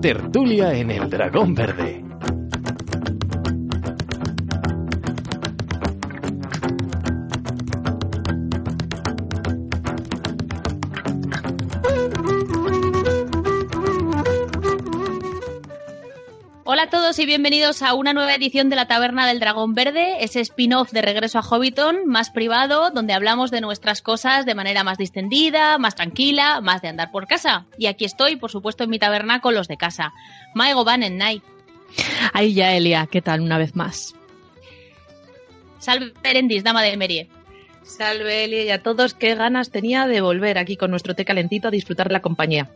Tertulia en el Dragón Verde. Todos y bienvenidos a una nueva edición de la Taberna del Dragón Verde, ese spin-off de Regreso a Hobbiton, más privado, donde hablamos de nuestras cosas de manera más distendida, más tranquila, más de andar por casa. Y aquí estoy, por supuesto, en mi taberna con los de casa. Maigo Van en Night. Ahí ya, Elia, ¿qué tal una vez más? Salve Erendis, dama de Merie. Salve Elia y a todos, qué ganas tenía de volver aquí con nuestro té calentito a disfrutar de la compañía.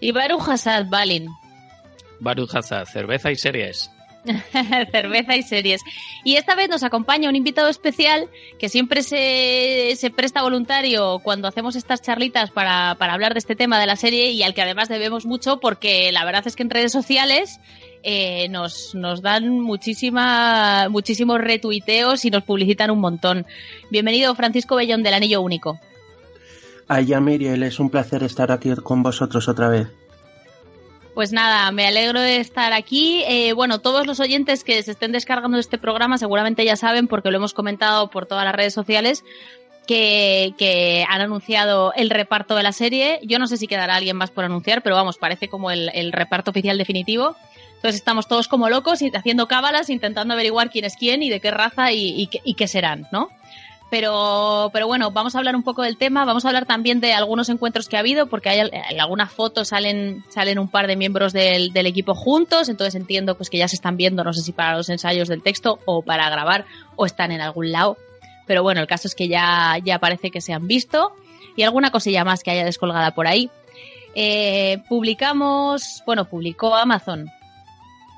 Y Baruch Hassad Balin. Baruch Hassad, cerveza y series. cerveza y series. Y esta vez nos acompaña un invitado especial que siempre se, se presta voluntario cuando hacemos estas charlitas para, para, hablar de este tema de la serie y al que además debemos mucho porque la verdad es que en redes sociales eh, nos, nos dan muchísima, muchísimos retuiteos y nos publicitan un montón. Bienvenido Francisco Bellón del Anillo Único. Ay, ya Miriel, es un placer estar aquí con vosotros otra vez. Pues nada, me alegro de estar aquí. Eh, bueno, todos los oyentes que se estén descargando este programa seguramente ya saben, porque lo hemos comentado por todas las redes sociales, que, que, han anunciado el reparto de la serie. Yo no sé si quedará alguien más por anunciar, pero vamos, parece como el, el reparto oficial definitivo. Entonces estamos todos como locos haciendo cábalas, intentando averiguar quién es quién y de qué raza y qué serán, ¿no? Pero, pero bueno, vamos a hablar un poco del tema, vamos a hablar también de algunos encuentros que ha habido, porque hay, en algunas fotos salen, salen un par de miembros del, equipo juntos, entonces entiendo pues que ya se están viendo, no sé si para los ensayos del texto o para grabar o están en algún lado. Pero bueno, el caso es que ya, ya parece que se han visto y alguna cosilla más que haya descolgada por ahí. Eh, publicamos, bueno, publicó Amazon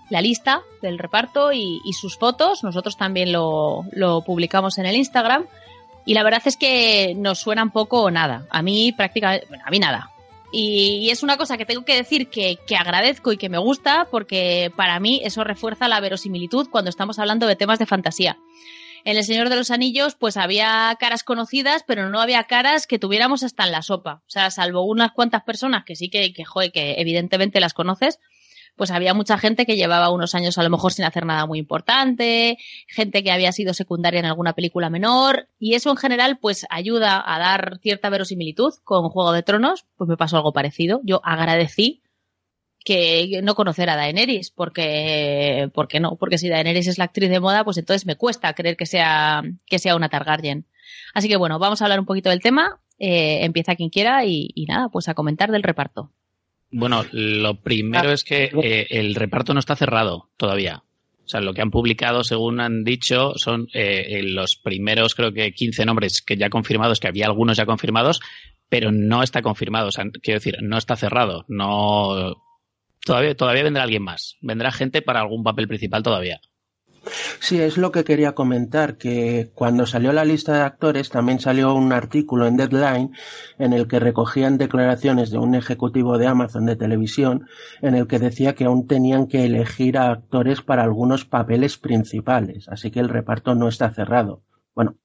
la lista del reparto y, y sus fotos. Nosotros también lo, lo, publicamos en el Instagram. Y la verdad es que nos suenan poco o nada. A mí prácticamente, bueno, a mí nada. Y, es una cosa que tengo que decir que, que, agradezco y que me gusta porque para mí eso refuerza la verosimilitud cuando estamos hablando de temas de fantasía. En El Señor de los Anillos pues había caras conocidas, pero no había caras que tuviéramos hasta en la sopa. O sea, salvo unas cuantas personas que sí que, que, joder, que evidentemente las conoces, pues había mucha gente que llevaba unos años a lo mejor sin hacer nada muy importante, gente que había sido secundaria en alguna película menor, y eso en general pues ayuda a dar cierta verosimilitud con Juego de Tronos, pues me pasó algo parecido. Yo agradecí que no conocer a Daenerys, porque, porque no, porque si Daenerys es la actriz de moda, pues entonces me cuesta creer que sea, que sea una Targaryen. Así que bueno, vamos a hablar un poquito del tema, eh, empieza quien quiera y, y nada, pues a comentar del reparto. Bueno, lo primero es que eh, el reparto no está cerrado todavía. O sea, lo que han publicado, según han dicho, son eh, los primeros, creo que 15 nombres que ya confirmados, que había algunos ya confirmados, pero no está confirmado. O sea, quiero decir, no está cerrado. No. Todavía, todavía vendrá alguien más. Vendrá gente para algún papel principal todavía. Sí, es lo que quería comentar, que cuando salió la lista de actores también salió un artículo en Deadline en el que recogían declaraciones de un ejecutivo de Amazon de televisión en el que decía que aún tenían que elegir a actores para algunos papeles principales, así que el reparto no está cerrado. Bueno,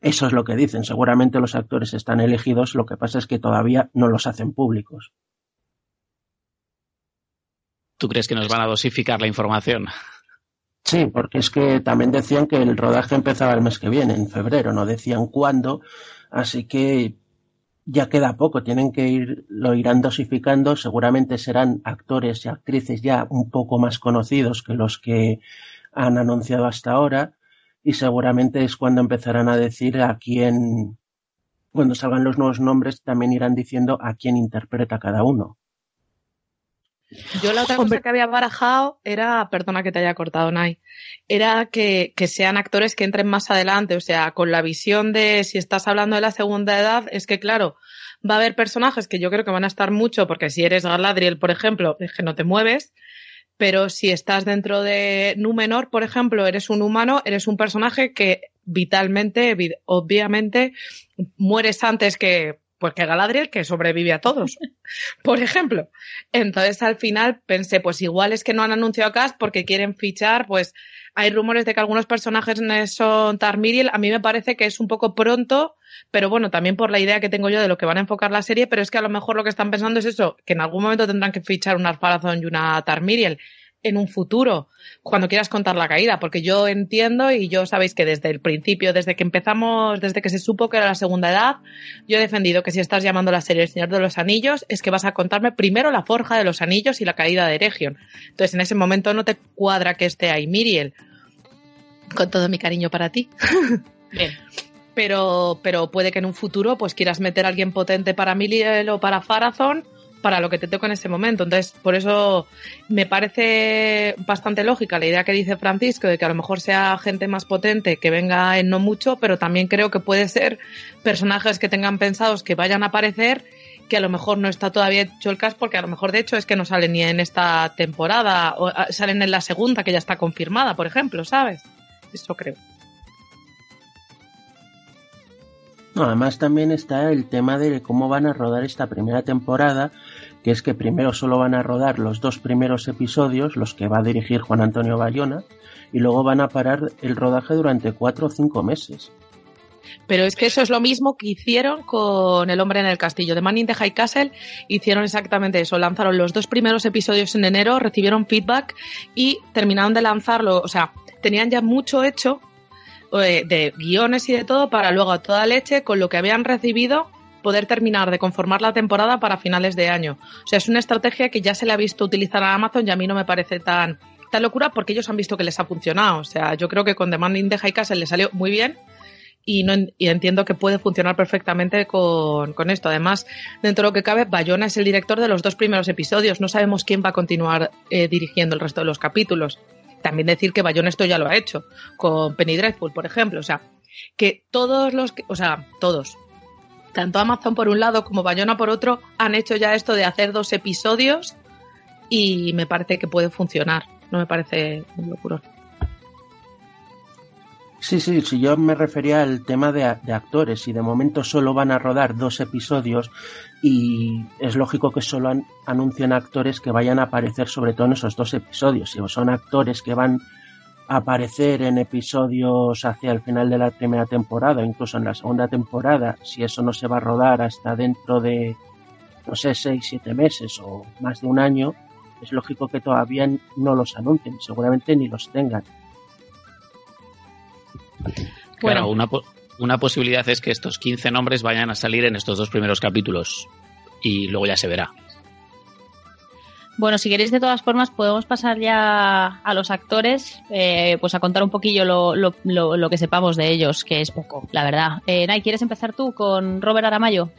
eso es lo que dicen, seguramente los actores están elegidos, lo que pasa es que todavía no los hacen públicos. ¿Tú crees que nos van a dosificar la información? Sí, porque es que también decían que el rodaje empezaba el mes que viene, en febrero, no decían cuándo, así que ya queda poco, tienen que ir, lo irán dosificando, seguramente serán actores y actrices ya un poco más conocidos que los que han anunciado hasta ahora, y seguramente es cuando empezarán a decir a quién, cuando salgan los nuevos nombres, también irán diciendo a quién interpreta cada uno. Yo la otra cosa que había barajado era, perdona que te haya cortado, Nay, era que, que, sean actores que entren más adelante, o sea, con la visión de si estás hablando de la segunda edad, es que claro, va a haber personajes que yo creo que van a estar mucho, porque si eres Galadriel, por ejemplo, es que no te mueves, pero si estás dentro de Númenor, por ejemplo, eres un humano, eres un personaje que vitalmente, obviamente, mueres antes que pues que Galadriel que sobrevive a todos, por ejemplo. Entonces al final pensé, pues igual es que no han anunciado cast porque quieren fichar, pues hay rumores de que algunos personajes son Tarmiriel. A mí me parece que es un poco pronto, pero bueno, también por la idea que tengo yo de lo que van a enfocar la serie, pero es que a lo mejor lo que están pensando es eso, que en algún momento tendrán que fichar un Arpharazón y una Tarmiriel en un futuro, cuando quieras contar la caída, porque yo entiendo y yo sabéis que desde el principio, desde que empezamos, desde que se supo que era la segunda edad, yo he defendido que si estás llamando la serie El Señor de los Anillos, es que vas a contarme primero la forja de los anillos y la caída de Eregion. Entonces en ese momento no te cuadra que esté ahí Miriel. Con todo mi cariño para ti. Bien. Pero, pero puede que en un futuro pues quieras meter a alguien potente para Miriel o para Farazón para lo que te toca en ese momento. Entonces, por eso me parece bastante lógica la idea que dice Francisco de que a lo mejor sea gente más potente que venga en no mucho, pero también creo que puede ser personajes que tengan pensados que vayan a aparecer que a lo mejor no está todavía hecho el cast porque a lo mejor de hecho es que no salen ni en esta temporada o ah, salen en la segunda que ya está confirmada, por ejemplo, ¿sabes? Eso creo. además también está el tema de cómo van a rodar esta primera temporada, que es que primero solo van a rodar los dos primeros episodios, los que va a dirigir Juan Antonio Bayona, y luego van a parar el rodaje durante cuatro o cinco meses. Pero es que eso es lo mismo que hicieron con El hombre en el castillo. De Man in the High Castle hicieron exactamente eso. Lanzaron los dos primeros episodios en enero, recibieron feedback y terminaron de lanzarlo. O sea, tenían ya mucho hecho de, guiones y de todo para luego a toda leche con lo que habían recibido poder terminar de conformar la temporada para finales de año. O sea, es una estrategia que ya se le ha visto utilizar a Amazon y a mí no me parece tan, tan locura porque ellos han visto que les ha funcionado. O sea, yo creo que con Demand in the High Castle le salió muy bien y, no, y entiendo que puede funcionar perfectamente con, con, esto. Además, dentro de lo que cabe, Bayona es el director de los dos primeros episodios. No sabemos quién va a continuar eh, dirigiendo el resto de los capítulos. También decir que Bayona esto ya lo ha hecho, con Penny Dreadful, por ejemplo. O sea, que todos los, o sea, todos, tanto Amazon por un lado como Bayona por otro, han hecho ya esto de hacer dos episodios y me parece que puede funcionar. No me parece un locura. Sí, sí, sí, yo me refería al tema de, actores y de momento solo van a rodar dos episodios y es lógico que solo anuncien actores que vayan a aparecer sobre todo en esos dos episodios. Si son actores que van aparecer en episodios hacia el final de la primera temporada, incluso en la segunda temporada, si eso no se va a rodar hasta dentro de, no sé, seis, siete meses o más de un año, es lógico que todavía no los anuncien, seguramente ni los tengan bueno. una, una posibilidad es que estos 15 nombres vayan a salir en estos dos primeros capítulos y luego ya se verá. Bueno, si queréis de todas formas podemos pasar ya a los actores, eh, pues a contar un poquillo lo, lo, lo, que sepamos de ellos, que es poco, la verdad. Eh, Nay, ¿quieres empezar tú con Robert Aramayo?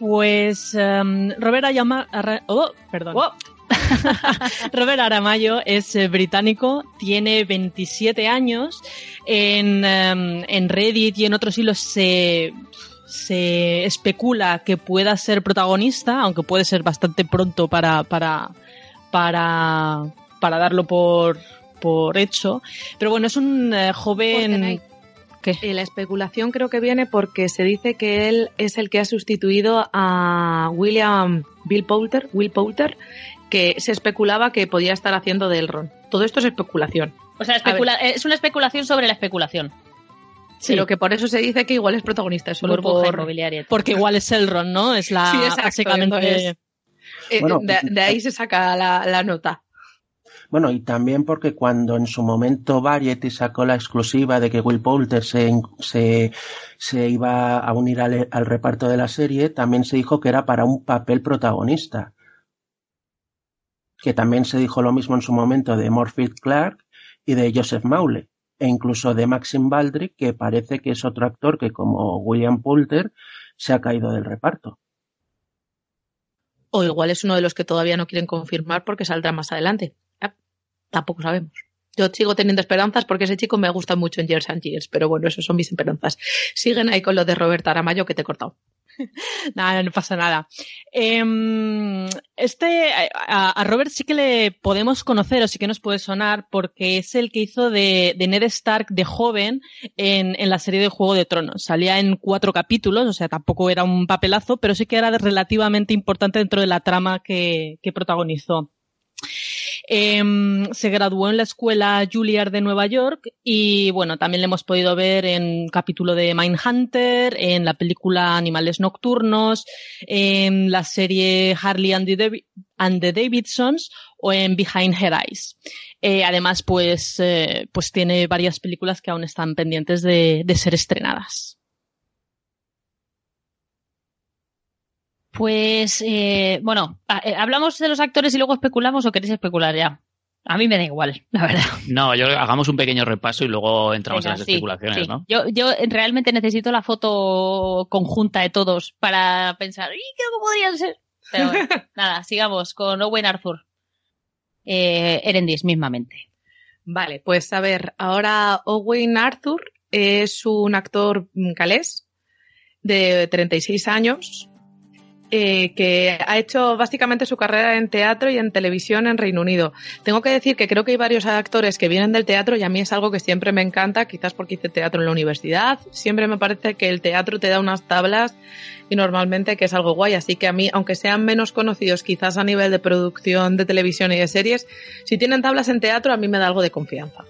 Pues um, Robert Aramayo... Oh, perdón. Oh. Robert Aramayo es eh, británico, tiene 27 años. En, em, en Reddit y en otros hilos se, se especula que pueda ser protagonista, aunque puede ser bastante pronto para, para, para, para darlo por, por hecho. Pero bueno, es un eh, joven... ¿Qué? Eh, la especulación creo que viene porque se dice que él es el que ha sustituido a William Bill Poulter, Will Poulter, que se especulaba que podía estar haciendo de Elrond. Todo esto es especulación. O sea, es una especulación sobre la especulación. Sí. Pero que por eso se dice que igual es protagonista, es solo por, Porque igual es Elrond, ¿no? Es la sí, básicamente. Eh, de, ahí se saca la, nota. Bueno, y también porque cuando en su momento Variety sacó la exclusiva de que Will Poulter se, se, iba a unir al, al, reparto de la serie, también se dijo que era para un papel protagonista que también se dijo lo mismo en su momento de Morfield Clark y de Joseph Maule, e incluso de Maxim Baldrick, que parece que es otro actor que, como William Poulter, se ha caído del reparto. O igual es uno de los que todavía no quieren confirmar porque saldrá más adelante. Ah, tampoco sabemos. Yo sigo teniendo esperanzas porque ese chico me gusta mucho en Years and Years, pero bueno, esas son mis esperanzas. Siguen ahí con lo de Robert Aramayo que te he cortado. nada, no pasa nada. Em, este, a, Robert sí que le podemos conocer o sí que nos puede sonar porque es el que hizo de, Ned Stark de joven en, la serie de Juego de Tronos. Salía en cuatro capítulos, o sea, tampoco era un papelazo, pero sí que era relativamente importante dentro de la trama que protagonizó. Em, se graduó en la escuela Juilliard de Nueva York y bueno, también le hemos podido ver en capítulo de Mindhunter, en la película Animales Nocturnos, en la serie Harley and the, Davidsons o en Behind Her Eyes. Eh, además, pues, eh, pues tiene varias películas que aún están pendientes de ser estrenadas. Pues, eh, bueno, eh, ¿hablamos de los actores y luego especulamos o queréis especular ya? A mí me da igual, la verdad. No, yo hagamos un pequeño repaso y luego entramos en las especulaciones, ¿no? Yo, yo realmente necesito la foto conjunta de todos para pensar, ¿y qué podrían ser? Pero bueno, nada, sigamos con Owen Arthur. Eh, Erendis, mismamente. Vale, pues a ver, ahora Owen Arthur es un actor calés de 36 años eh, que ha hecho básicamente su carrera en teatro y en televisión en Reino Unido. Tengo que decir que creo que hay varios actores que vienen del teatro y a mí es algo que siempre me encanta, quizás porque hice teatro en la universidad. Siempre me parece que el teatro te da unas tablas y normalmente que es algo guay. Así que a mí, aunque sean menos conocidos quizás a nivel de producción de televisión y de series, si tienen tablas en teatro a mí me da algo de confianza.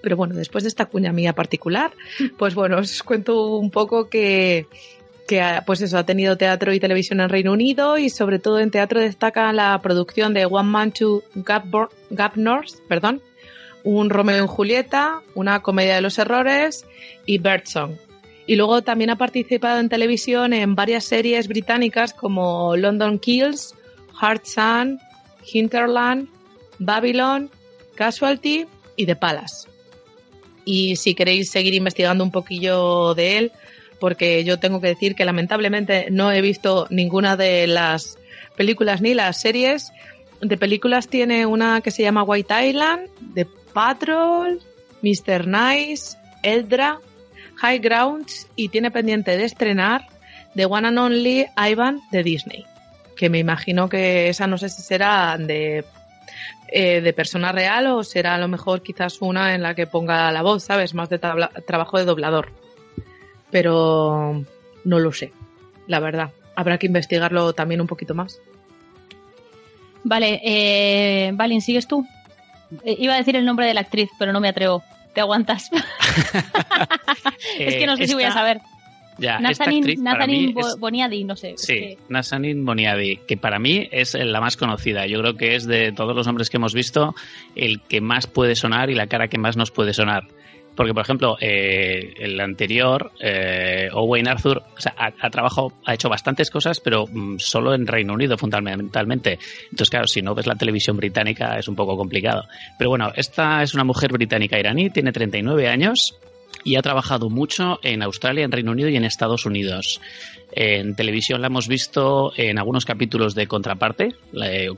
Pero bueno, después de esta cuña mía particular, pues bueno, os cuento un poco que que pues eso, ha tenido teatro y televisión en Reino Unido y sobre todo en teatro destaca la producción de One Man to Gap, Gap North, perdón, un Romeo y Julieta, una comedia de los errores y Birdsong. Y luego también ha participado en televisión en varias series británicas como London Kills, Hard Sun, Hinterland, Babylon, Casualty y The Palace. Y si queréis seguir investigando un poquillo de él, porque yo tengo que decir que lamentablemente no he visto ninguna de las películas ni las series. De películas tiene una que se llama White Island, The Patrol, Mr. Nice, Eldra, High Grounds y tiene pendiente de estrenar The One and Only Ivan de Disney. Que me imagino que esa no sé si será de, eh, de persona real o será a lo mejor quizás una en la que ponga la voz, ¿sabes? Más de trabajo de doblador pero no lo sé, la verdad. Habrá que investigarlo también un poquito más. Vale, eh, Valin, ¿sigues tú? Eh, iba a decir el nombre de la actriz, pero no me atrevo. ¿Te aguantas? es que no sé si voy a saber. Ya, Nazanin, Boniadi, no sé. Sí, Nazanin Boniadi, que para mí es la más conocida. Yo creo que es de todos los hombres que hemos visto el que más puede sonar y la cara que más nos puede sonar. Porque, por ejemplo, eh, el anterior, eh, Owen Arthur, ha, trabajado, ha hecho bastantes cosas, pero mm, solo en Reino Unido fundamentalmente. Entonces, claro, si no ves la televisión británica es un poco complicado. Pero bueno, esta es una mujer británica iraní, tiene 39 años y ha trabajado mucho en Australia, en Reino Unido y en Estados Unidos. En televisión la hemos visto en algunos capítulos de Contraparte,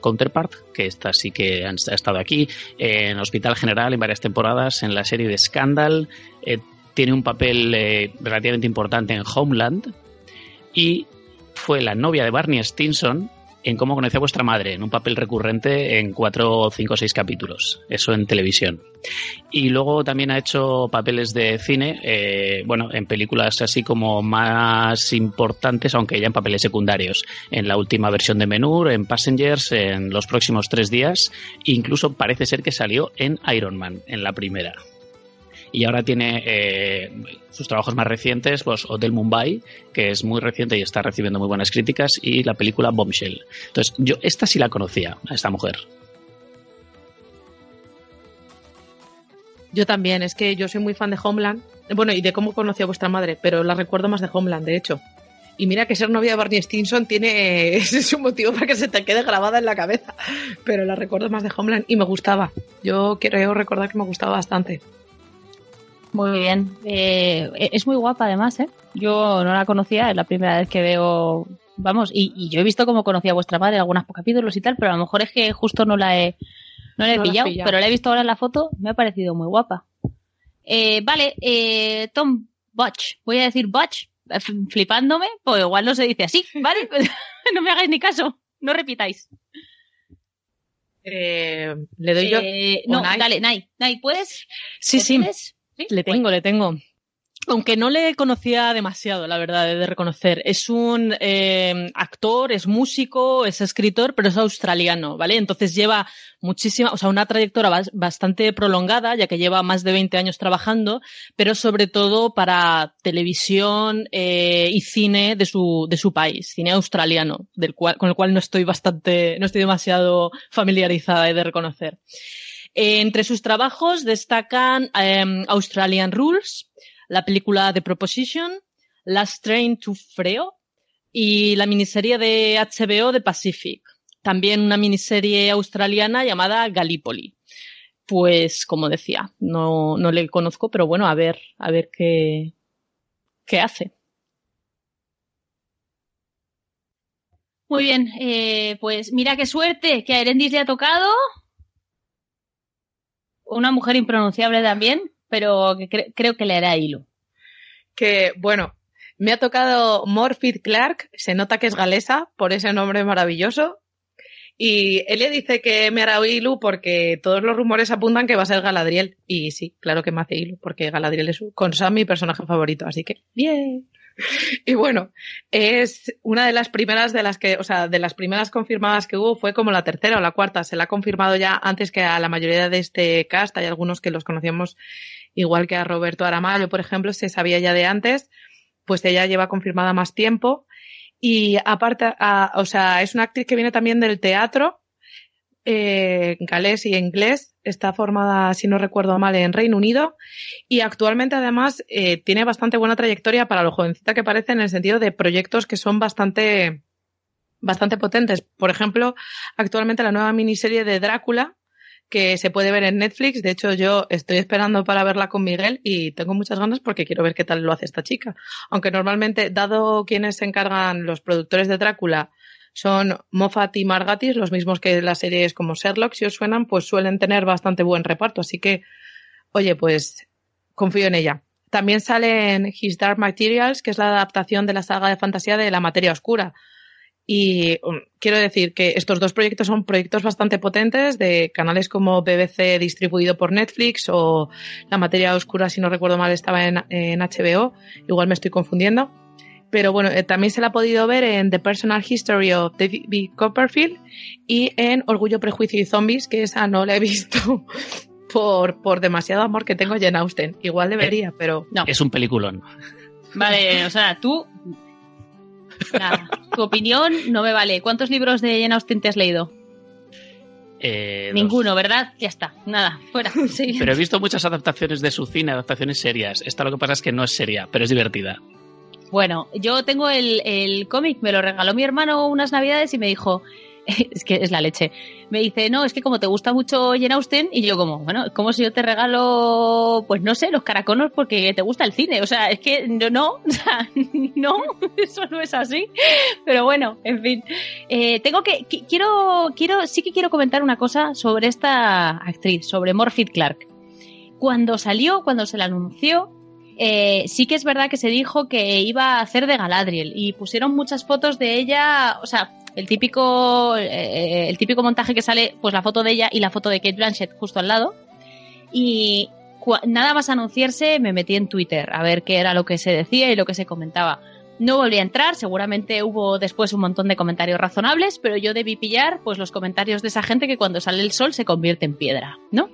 Counterpart, que esta sí que ha estado aquí, en Hospital General en varias temporadas, en la serie de Scandal, eh, tiene un papel eh, relativamente importante en Homeland. Y fue la novia de Barney Stinson en cómo conocí a vuestra madre, en un papel recurrente en cuatro, cinco o seis capítulos, eso en televisión. Y luego también ha hecho papeles de cine, eh, bueno, en películas así como más importantes, aunque ya en papeles secundarios, en la última versión de Menur, en Passengers, en los próximos tres días, incluso parece ser que salió en Iron Man, en la primera y ahora tiene eh, sus trabajos más recientes, pues Hotel Mumbai, que es muy reciente y está recibiendo muy buenas críticas, y la película Bombshell. Entonces, yo esta sí la conocía, a esta mujer. Yo también, es que yo soy muy fan de Homeland. Bueno, y de cómo conocí a vuestra madre, pero la recuerdo más de Homeland, de hecho. Y mira que ser novia de Barney Stinson tiene ese es un motivo para que se te quede grabada en la cabeza. Pero la recuerdo más de Homeland y me gustaba. Yo creo recordar que me gustaba bastante. Muy bien. Eh, es muy guapa además, ¿eh? Yo no la conocía, es la primera vez que veo... Vamos, y, yo he visto cómo conocía a vuestra madre en algunos capítulos y tal, pero a lo mejor es que justo no la he, no la he pillado, pero la he visto ahora en la foto, me ha parecido muy guapa. Eh, vale, eh, Tom Butch, voy a decir Butch, flipándome, pues igual no se dice así, ¿vale? no me hagáis ni caso, no repitáis. Eh, le doy yo. Eh, no, dale, Nai, Nai, ¿puedes? Sí, sí, Le tengo, le tengo aunque no le conocía demasiado, la verdad, de reconocer. Es un eh, actor, es músico, es escritor, pero es australiano, ¿vale? Entonces lleva muchísima, o sea, una trayectoria bastante prolongada, ya que lleva más de 20 años trabajando, pero sobre todo para televisión eh, y cine de su, de su país, cine australiano, del cual, con el cual no estoy bastante, no estoy demasiado familiarizada de reconocer. Entre sus trabajos destacan em, Australian Rules, la película The Proposition, Last Train to Freo y la miniserie de HBO de Pacific. También una miniserie australiana llamada Gallipoli. Pues, como decía, no, no le conozco, pero bueno, a ver, a ver qué, qué hace. Muy bien, eh, pues mira qué suerte que a Erendis le ha tocado. Una mujer impronunciable también pero creo que le hará hilo. Que, bueno, me ha tocado Morfit Clark, se nota que es galesa por ese nombre maravilloso. Y Elia dice que me hará hilo porque todos los rumores apuntan que va a ser Galadriel. Y sí, claro que me hace hilo, porque Galadriel es con Sam mi personaje favorito, así que bien. Y bueno, es una de las primeras de las que, o sea, de las primeras confirmadas que hubo fue como la tercera o la cuarta. Se la ha confirmado ya antes que a la mayoría de este cast. Hay algunos que los conocíamos igual que a Roberto Aramayo, por ejemplo, se sabía ya de antes, pues ella lleva confirmada más tiempo. Y aparte, o sea, es una actriz que viene también del teatro, eh, galés y inglés. Está formada, si no recuerdo mal, en Reino Unido. Y actualmente, además, eh, tiene bastante buena trayectoria para lo jovencita que parece en el sentido de proyectos que son bastante, bastante potentes. Por ejemplo, actualmente la nueva miniserie de Drácula, que se puede ver en Netflix. De hecho, yo estoy esperando para verla con Miguel y tengo muchas ganas porque quiero ver qué tal lo hace esta chica. Aunque normalmente, dado quienes se encargan los productores de Drácula, son Moffat y Margatis, los mismos que las series como Sherlock, si os suenan, pues suelen tener bastante buen reparto. Así que, oye, pues confío en ella. También sale en His Dark Materials, que es la adaptación de la saga de fantasía de La Materia Oscura, y um, quiero decir que estos dos proyectos son proyectos bastante potentes de canales como BBC distribuido por Netflix o La Materia Oscura, si no recuerdo mal, estaba en, HBO. Igual me estoy confundiendo. Pero bueno, eh, también se la ha podido ver en The Personal History of David Copperfield y en Orgullo, Prejuicio y Zombies, que esa no la he visto por, por demasiado amor que tengo a Jane Austen. Igual debería, eh, pero no. Es un peliculón. Vale, o sea, tú Nada, tu opinión no me vale. ¿Cuántos libros de Jane Austen te has leído? Eh, Ninguno, ¿verdad? Ya está, nada, fuera. Pero he visto muchas adaptaciones de su cine, adaptaciones serias. Esta lo que pasa es que no es seria, pero es divertida. Bueno, yo tengo el, el cómic, me lo regaló mi hermano unas navidades y me dijo, es que es la leche. Me dice, no, es que como te gusta mucho Jane Austen, y yo como, bueno, como si yo te regalo, pues no sé, los caraconos porque te gusta el cine. O sea, es que no, no, o sea, no, eso no es así. Pero bueno, en fin. Eh, tengo que, quiero, quiero, sí que quiero comentar una cosa sobre esta actriz, sobre Morphy Clark. Cuando salió, cuando se la anunció, eh, sí que es verdad que se dijo que iba a hacer de Galadriel y pusieron muchas fotos de ella, o sea, el típico, eh, el típico montaje que sale, pues la foto de ella y la foto de Kate Blanchett justo al lado. Y nada más anunciarse, me metí en Twitter a ver qué era lo que se decía y lo que se comentaba. No volví a entrar, seguramente hubo después un montón de comentarios razonables, pero yo debí pillar pues los comentarios de esa gente que cuando sale el sol se convierte en piedra, ¿no?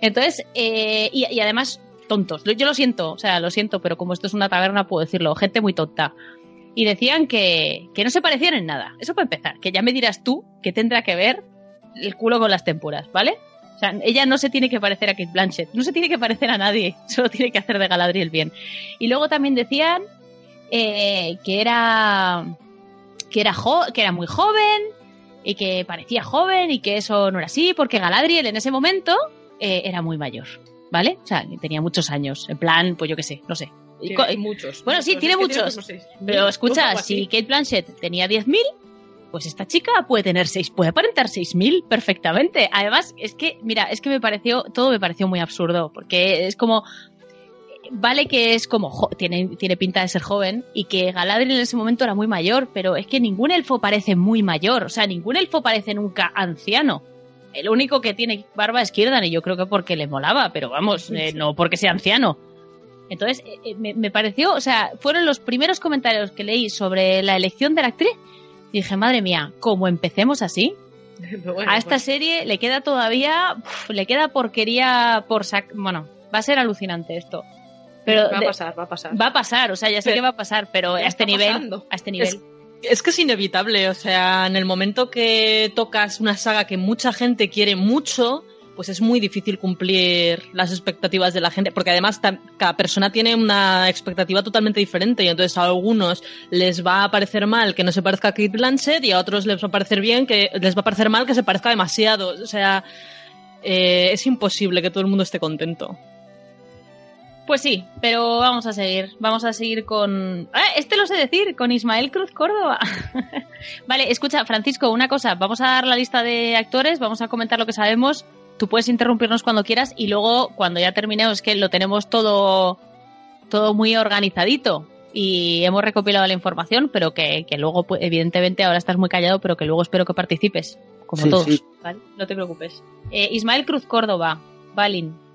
Entonces, eh, y, y además tontos. Yo lo siento, o sea, lo siento, pero como esto es una taberna puedo decirlo, gente muy tonta y decían que, que no se parecían en nada. Eso para empezar, que ya me dirás tú qué tendrá que ver el culo con las tempuras, ¿vale? O sea, ella no se tiene que parecer a Kate Blanchett, no se tiene que parecer a nadie, solo tiene que hacer de Galadriel bien. Y luego también decían eh, que era que era que era muy joven y que parecía joven y que eso no era así porque Galadriel en ese momento eh, era muy mayor, ¿vale? O sea, tenía muchos años, en plan, pues yo qué sé, no sé, tiene muchos. Bueno, sí, tiene muchos. pero escucha, si Kate Blanchett tenía 10.000, pues esta chica puede tener 6, puede aparentar 6.000 perfectamente. Además, es que, mira, es que me pareció, todo me pareció muy absurdo, porque es como, vale que es como, tiene, tiene pinta de ser joven y que Galadriel en ese momento era muy mayor, pero es que ningún elfo parece muy mayor, o sea, ningún elfo parece nunca anciano. El único que tiene barba es Kirdan y yo creo que porque le molaba, pero vamos, eh, no porque sea anciano. Entonces, eh, eh, me, me, pareció, o sea, fueron los primeros comentarios que leí sobre la elección de la actriz. Y dije, madre mía, como empecemos así, a esta pues serie le queda todavía, le queda porquería por sac bueno, va a ser alucinante esto. Pero va a pasar, va a pasar. Va a pasar, o sea, ya sé que va a pasar, pero a este nivel, a este nivel. Es, que es inevitable, o sea, en el momento que tocas una saga que mucha gente quiere mucho, pues es muy difícil cumplir las expectativas de la gente, porque además cada persona tiene una expectativa totalmente diferente y entonces a algunos les va a parecer mal que no se parezca a Kate Blanchett y a otros les va a parecer bien que les va a parecer mal que se parezca demasiado, o sea, eh, es imposible que todo el mundo esté contento. Pues sí, pero vamos a seguir. Vamos a seguir con. ¡Ah! Este lo sé decir, con Ismael Cruz Córdoba. vale, escucha, Francisco, una cosa. Vamos a dar la lista de actores, vamos a comentar lo que sabemos tú puedes interrumpirnos cuando quieras y luego cuando ya terminemos que lo tenemos todo, todo muy organizadito y hemos recopilado la información, pero que, luego, pues, evidentemente, ahora estás muy callado, pero que luego espero que participes, como todos. No te preocupes. Eh, Ismael Cruz Córdoba, Balin.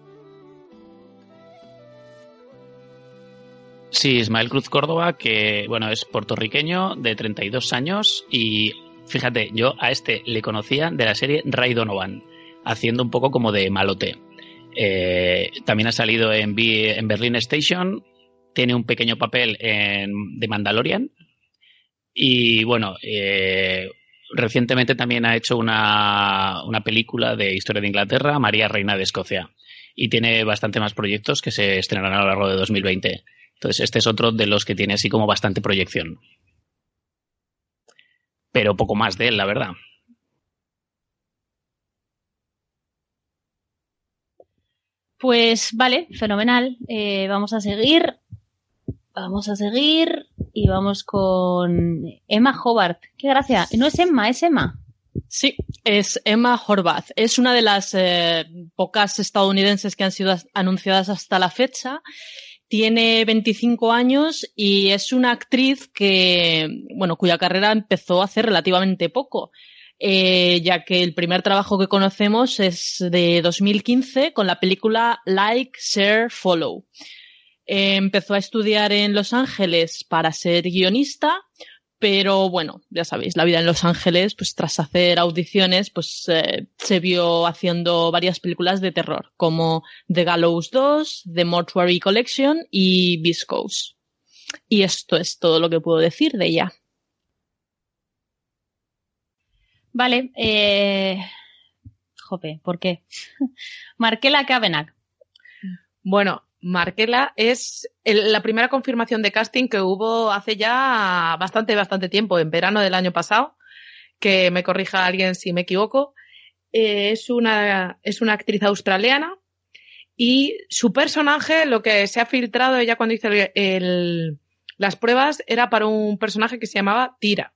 Sí, Ismael Cruz Córdoba, que bueno, es puertorriqueño de 32 años y fíjate, yo a este le conocía de la serie Ray Donovan haciendo un poco como de malote. Eh, también ha salido en, en Berlin Station, tiene un pequeño papel en The Mandalorian y bueno, eh, recientemente también ha hecho una, una, película de historia de Inglaterra, María Reina de Escocia, y tiene bastante más proyectos que se estrenarán a lo largo de 2020. Entonces, este es otro de los que tiene así como bastante proyección. Pero poco más de él, la verdad. Pues vale, fenomenal. Eh, vamos a seguir. Vamos a seguir y vamos con Emma Hobart. Qué gracia. No es Emma, es Emma. Sí, es Emma Horvath. Es una de las eh, pocas estadounidenses que han sido anunciadas hasta la fecha. Tiene 25 años y es una actriz que, bueno, cuya carrera empezó hace relativamente poco. Eh, ya que el primer trabajo que conocemos es de 2015 con la película Like, Share, Follow. Eh, empezó a estudiar en Los Ángeles para ser guionista, pero bueno, ya sabéis, la vida en Los Ángeles, pues tras hacer audiciones, pues eh, se vio haciendo varias películas de terror, como The Gallows 2, The Mortuary Collection y Viscose. Y esto es todo lo que puedo decir de ella. Vale, eh... Jope, ¿por qué? Markela Kavenak. Bueno, Markela es la primera confirmación de casting que hubo hace ya bastante, bastante tiempo, en verano del año pasado, que me corrija alguien si me equivoco. Eh, es, una, es una actriz australiana y su personaje, lo que se ha filtrado ella cuando hizo el, las pruebas, era para un personaje que se llamaba Tira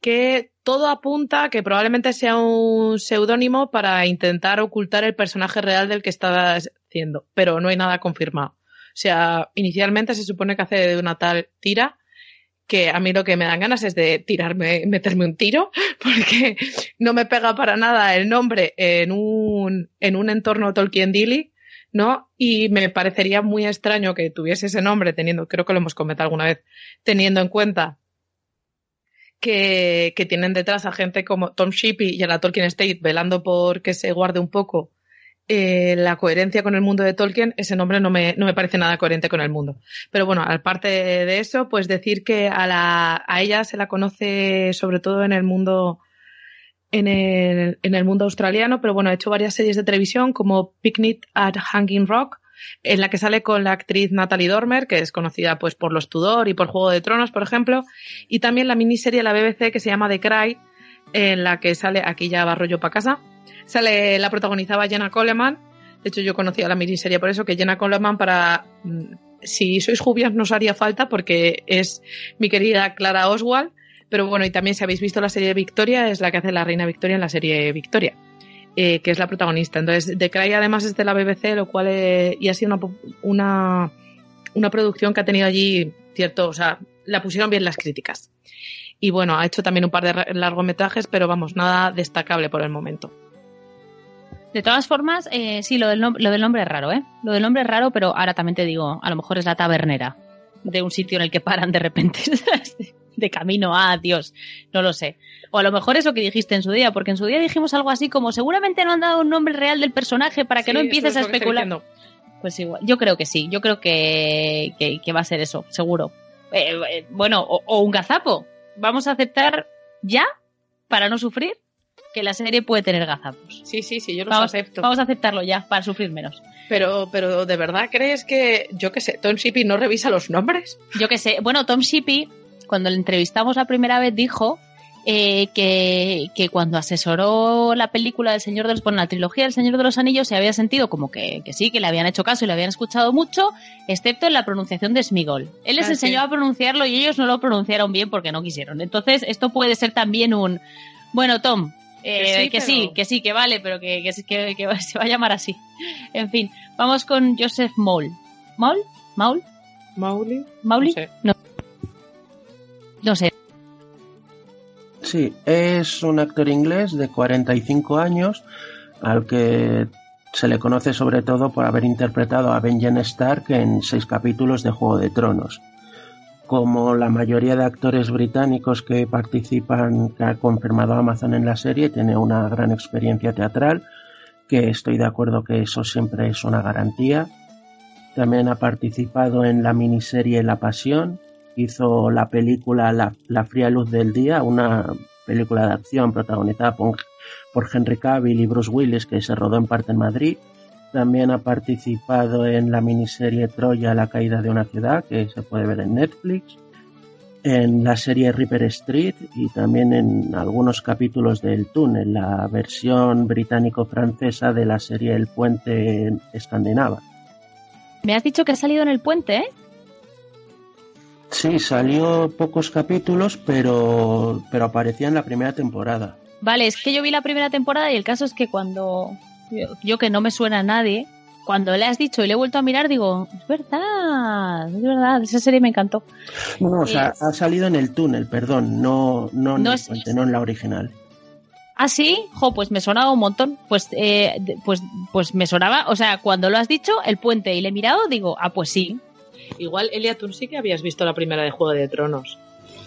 que todo apunta a que probablemente sea un seudónimo para intentar ocultar el personaje real del que estaba pero no hay nada confirmado. O sea, inicialmente se supone que hace de una tal tira que a mí lo que me dan ganas es de tirarme, meterme un tiro, porque no me pega para nada el nombre en un, en un entorno Tolkien Dilly, ¿no? Y me parecería muy extraño que tuviese ese nombre teniendo, creo que lo hemos comentado alguna vez, teniendo en cuenta que, que, tienen detrás a gente como Tom Shippey y a la Tolkien State velando por que se guarde un poco eh, la coherencia con el mundo de Tolkien, ese nombre no me, no me parece nada coherente con el mundo. Pero bueno, aparte de eso, pues decir que a, la, a ella se la conoce sobre todo en el mundo en el, en el mundo australiano, pero bueno, ha hecho varias series de televisión como Picnic at Hanging Rock, en la que sale con la actriz Natalie Dormer, que es conocida pues por Los Tudor y por Juego de Tronos, por ejemplo, y también la miniserie de la BBC que se llama The Cry, en la que sale, aquí ya va para casa, sale, la protagonizaba Jenna Coleman, de hecho yo conocía la miniserie por eso, que Jenna Coleman para, mm, si sois jubias nos haría falta porque es mi querida Clara Oswald, pero bueno, y también si habéis visto la serie Victoria, es la que hace la reina Victoria en la serie Victoria. eh, que es la protagonista. Entonces, The Cry además es de la BBC, lo cual y ha sido una, una, una producción que ha tenido allí cierto, o sea, la pusieron bien las críticas. Y bueno, ha hecho también un par de largometrajes, pero vamos, nada destacable por el momento. De todas formas, eh, sí, lo del, lo del nombre es raro, ¿eh? Lo del nombre es raro, pero ahora también te digo, a lo mejor es la tabernera de un sitio en el que paran de repente de camino a Dios, no lo sé. O a lo mejor es lo que dijiste en su día, porque en su día dijimos algo así como seguramente no han dado un nombre real del personaje para que no empieces a especular. Pues igual, yo creo que sí, yo creo que, que, va a ser eso, seguro. Eh, eh, bueno, o un gazapo. Vamos a aceptar ya, para no sufrir, que la serie puede tener gazapos. Sí, sí, sí, yo lo vamos, acepto. Vamos a aceptarlo ya, para sufrir menos. Pero, pero ¿de verdad crees que, yo qué sé, Tom Shippey no revisa los nombres? Yo qué sé. Bueno, Tom Shippey, cuando le entrevistamos la primera vez, dijo eh, que, que, cuando asesoró la película del Señor de los... Bueno, la trilogía del Señor de los Anillos se había sentido como que, que, sí, que le habían hecho caso y le habían escuchado mucho, excepto en la pronunciación de Smigol. Él les ah, enseñó a pronunciarlo y ellos no lo pronunciaron bien porque no quisieron. Entonces, esto puede ser también un... Bueno, Tom, eh, que, sí, que, sí, que vale, pero que, que, se va a llamar así. En fin, vamos con Joseph Maul. ¿Maul? ¿Maul? ¿Mauli? ¿Mauli? No sé. No. sé. Sí, es un actor inglés de 45 años al que se le conoce sobre todo por haber interpretado a Benjen Stark en seis capítulos de Juego de Tronos como la mayoría de actores británicos que participan, que ha confirmado Amazon en la serie, tiene una gran experiencia teatral, que estoy de acuerdo que eso siempre es una garantía. También ha participado en la miniserie La Pasión, hizo la película La, Fría Luz del Día, una película de acción protagonizada por, por Henry Cavill y Bruce Willis que se rodó en parte en Madrid también ha participado en la miniserie Troya, la caída de una ciudad, que se puede ver en Netflix, en la serie Ripper Street y también en algunos capítulos del Túnel, la versión británico-francesa de la serie El Puente Escandinava. Me has dicho que ha salido en El Puente, ¿eh? Sí, salió pocos capítulos, pero, pero aparecía en la primera temporada. Vale, es que yo vi la primera temporada y el caso es que cuando yo, que no me suena a nadie, cuando le has dicho y le he vuelto a mirar, digo, es verdad, es verdad, esa serie me encantó. No, o sea, ha salido en el túnel, perdón, no, no, en, no en la original. Ah, sí, jo, pues me sonaba un montón. Pues, eh, pues, pues me sonaba, o sea, cuando lo has dicho, el puente y le he mirado, digo, ah, pues sí. Igual, Elia, tú sí que habías visto la primera de Juego de Tronos.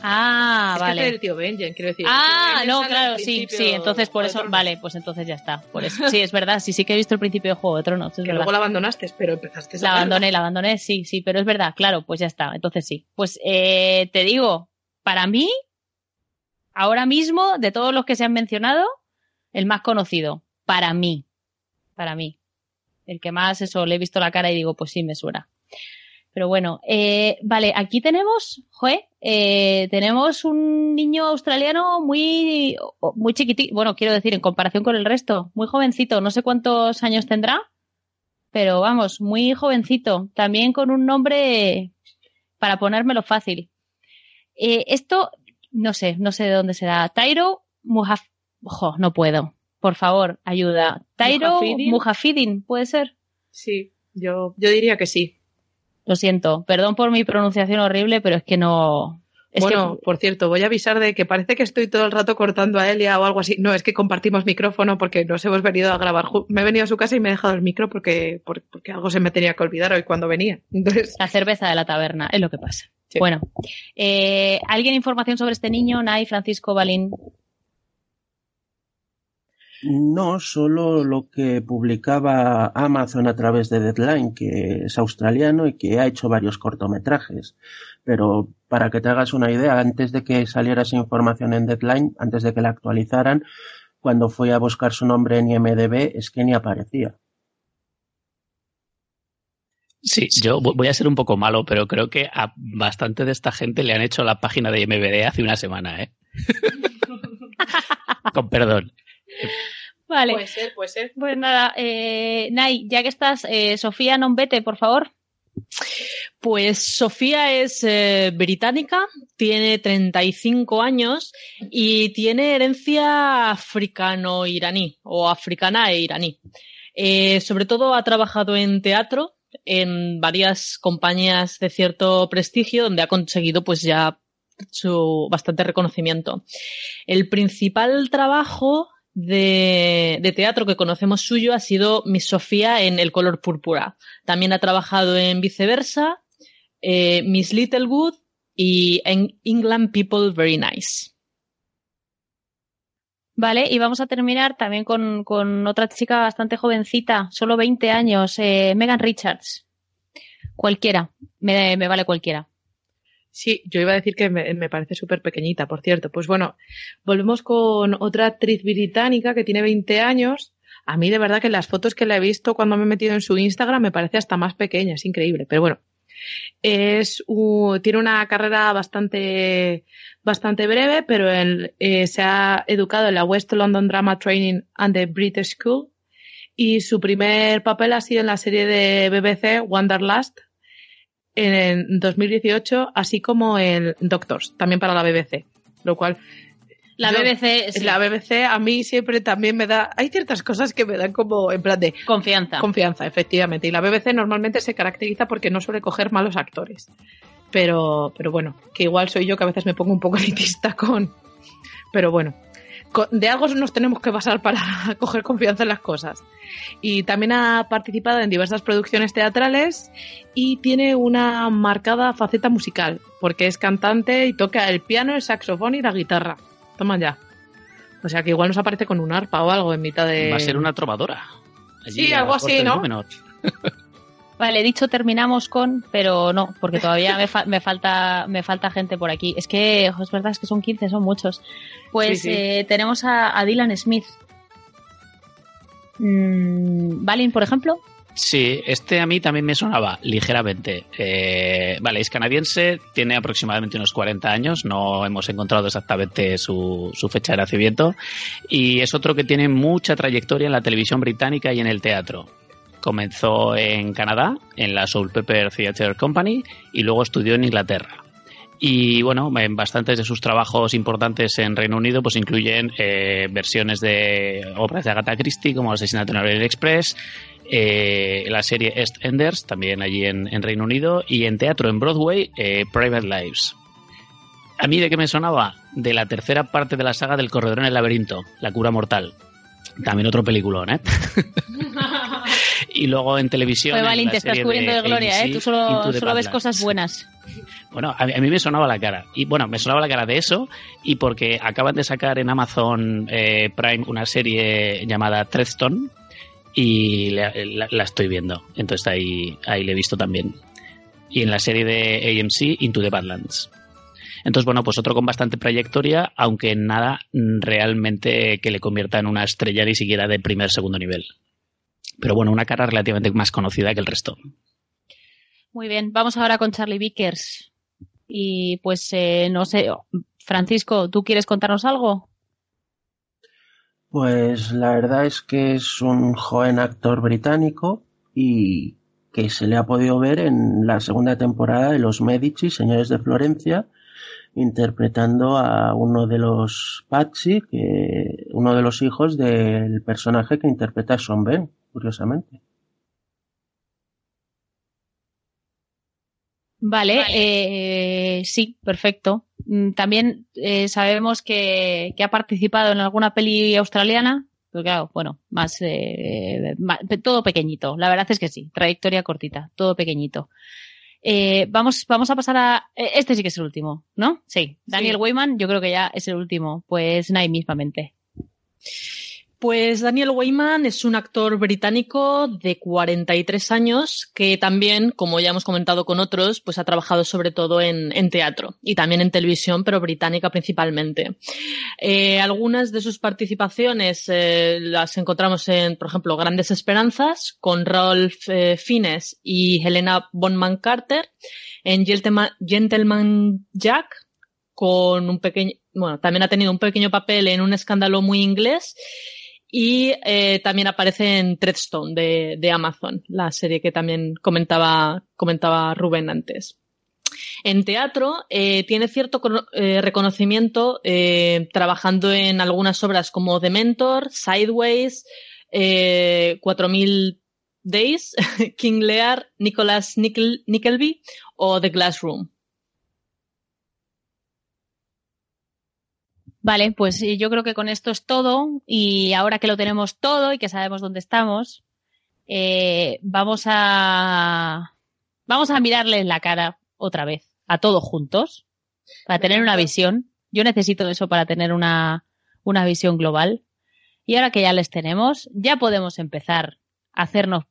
Ah, vale. Que el tío Benjen, quiero decir. Ah, no, claro, sí, sí, entonces por eso, vale, pues entonces ya está. Por eso. Sí, es verdad, sí, sí que he visto el principio de Juego de Tronos. que luego la abandonaste, pero empezaste a La abandoné, la abandoné, sí, sí, pero es verdad, claro, pues ya está, entonces sí. Pues eh, te digo, para mí, ahora mismo, de todos los que se han mencionado, el más conocido, para mí, para mí. El que más eso, le he visto la cara y digo, pues sí, me suena. Pero bueno, eh, vale, aquí tenemos, joe, eh, tenemos un niño australiano muy, muy chiquitito, bueno, quiero decir, en comparación con el resto, muy jovencito, no sé cuántos años tendrá, pero vamos, muy jovencito, también con un nombre para ponérmelo fácil. Eh, esto, no sé, no sé de dónde será. Tairo Mujaf... Ojo, no puedo. Por favor, ayuda. Tairo Mujafidin, ¿puede ser? Sí, yo, yo diría que sí. Lo siento, perdón por mi pronunciación horrible, pero es que no. bueno, por cierto, voy a avisar de que parece que estoy todo el rato cortando a Elia o algo así. No, es que compartimos micrófono porque nos hemos venido a grabar. Me he venido a su casa y me he dejado el micro porque, porque algo se me tenía que olvidar hoy cuando venía. Entonces... La cerveza de la taberna, es lo que pasa. Bueno, eh, ¿alguien información sobre este niño? Nay, Francisco Balín. No, solo lo que publicaba Amazon a través de Deadline, que es australiano y que ha hecho varios cortometrajes. Pero para que te hagas una idea, antes de que saliera esa información en Deadline, antes de que la actualizaran, cuando fui a buscar su nombre en IMDB, es que ni aparecía. Sí, yo voy a ser un poco malo, pero creo que a bastante de esta gente le han hecho la página de IMDB hace una semana, ¿eh? Con perdón. Vale. Puede ser, puede ser. Pues nada, eh, Nay, ya que estás, eh, Sofía, non vete, por favor. Pues Sofía es eh, británica, tiene 35 años y tiene herencia africano-iraní o africana e iraní. Eh, sobre todo ha trabajado en teatro en varias compañías de cierto prestigio donde ha conseguido pues ya su bastante reconocimiento. El principal trabajo de, teatro que conocemos suyo ha sido Miss Sofía en El color púrpura. También ha trabajado en Viceversa, eh, Miss Littlewood y en England People Very Nice. Vale, y vamos a terminar también con, otra chica bastante jovencita, solo 20 años, eh, Megan Richards. Cualquiera, me vale cualquiera. Sí, yo iba a decir que me, parece súper pequeñita, por cierto. Pues bueno, volvemos con otra actriz británica que tiene 20 años. A mí de verdad que las fotos que la he visto cuando me he metido en su Instagram me parece hasta más pequeña, es increíble. Pero bueno, es tiene una carrera bastante, bastante breve, pero eh, se ha educado en la West London Drama Training and the British School y su primer papel ha sido en la serie de BBC Wanderlust, en 2018, así como en Doctors, también para la BBC, lo cual la BBC, la BBC a mí siempre también me da, hay ciertas cosas que me dan como en plan de confianza. Confianza, efectivamente. Y la BBC normalmente se caracteriza porque no suele coger malos actores. Pero, pero bueno, que igual soy yo que a veces me pongo un poco elitista con. Pero bueno, de algo nos tenemos que basar para coger confianza en las cosas. Y también ha participado en diversas producciones teatrales y tiene una marcada faceta musical, porque es cantante y toca el piano, el saxofón y la guitarra. Toma ya. O sea que igual nos aparece con un arpa o algo en mitad de. Va a ser una trovadora. sí, algo así, ¿no? Vale, he dicho terminamos con, pero no, porque todavía me, falta me falta gente por aquí. Es que es verdad, es que son 15, son muchos. Pues eh, tenemos a, Dylan Smith. Mm, ¿Valin, por ejemplo? Sí, este a mí también me sonaba ligeramente. Eh, vale, es canadiense, tiene aproximadamente unos 40 años, no hemos encontrado exactamente su, su, fecha de nacimiento, y es otro que tiene mucha trayectoria en la televisión británica y en el teatro. Comenzó en Canadá, en la Soul Pepper Theatre Company, y luego estudió en Inglaterra. Y bueno, en bastantes de sus trabajos importantes en Reino Unido pues incluyen eh, versiones de obras de Agatha Christie como Asesinato en el Express, eh, la serie Enders también allí en, Reino Unido, y en teatro en Broadway, eh, Private Lives. ¿A mí de qué me sonaba? De la tercera parte de la saga del Corredor en el Laberinto, La Cura Mortal. También otro peliculón, ¿eh? y luego en televisión. Pues vale, te estás cubriendo de, gloria, ¿eh? Tú solo, ves cosas buenas. Bueno, a, mí me sonaba la cara. Y bueno, me sonaba la cara de eso y porque acaban de sacar en Amazon eh, Prime una serie llamada Treadstone y la, estoy viendo. Entonces ahí, ahí le he visto también. Y en la serie de AMC, Into the Badlands. Entonces, bueno, pues otro con bastante trayectoria, aunque nada realmente que le convierta en una estrella ni siquiera de primer segundo nivel. Pero bueno, una cara relativamente más conocida que el resto. Muy bien, vamos ahora con Charlie Vickers. Y pues eh, no sé, Francisco, ¿tú quieres contarnos algo? Pues la verdad es que es un joven actor británico y que se le ha podido ver en la segunda temporada de Los Medici, Señores de Florencia, interpretando a uno de los Patsy, que, uno de los hijos del personaje que interpreta a Sean Ben curiosamente. Vale, Eh, sí, perfecto. Mm, también eh, sabemos que, ha participado en alguna peli australiana, pero claro, bueno, más, eh, todo pequeñito. La verdad es que sí, trayectoria cortita, todo pequeñito. Eh, vamos, vamos a pasar a. Este sí que es el último, ¿no? Sí. Daniel Weyman, yo creo que ya es el último. Pues Nai mismamente. Pues Daniel Weyman es un actor británico de 43 años que también, como ya hemos comentado con otros, pues ha trabajado sobre todo en, teatro y también en televisión, pero británica principalmente. Eh, algunas de sus participaciones eh, las encontramos en, por ejemplo, Grandes Esperanzas con Rolf eh, Fiennes y Helena Bonman Carter, en Gentleman Jack con un pequeño, bueno, también ha tenido un pequeño papel en un escándalo muy inglés y eh, también aparece en Treadstone de, de, Amazon, la serie que también comentaba, comentaba Rubén antes. En teatro eh, tiene cierto eh, reconocimiento eh, trabajando en algunas obras como The Mentor, Sideways, eh, 4000 Days, King Lear, Nicholas Nickleby o The Glass Room. Vale, pues yo creo que con esto es todo y ahora que lo tenemos todo y que sabemos dónde estamos, eh, vamos a vamos a mirarle en la cara otra vez a todos juntos para tener una visión. Yo necesito eso para tener una, una visión global. Y ahora que ya les tenemos, ya podemos empezar a hacernos.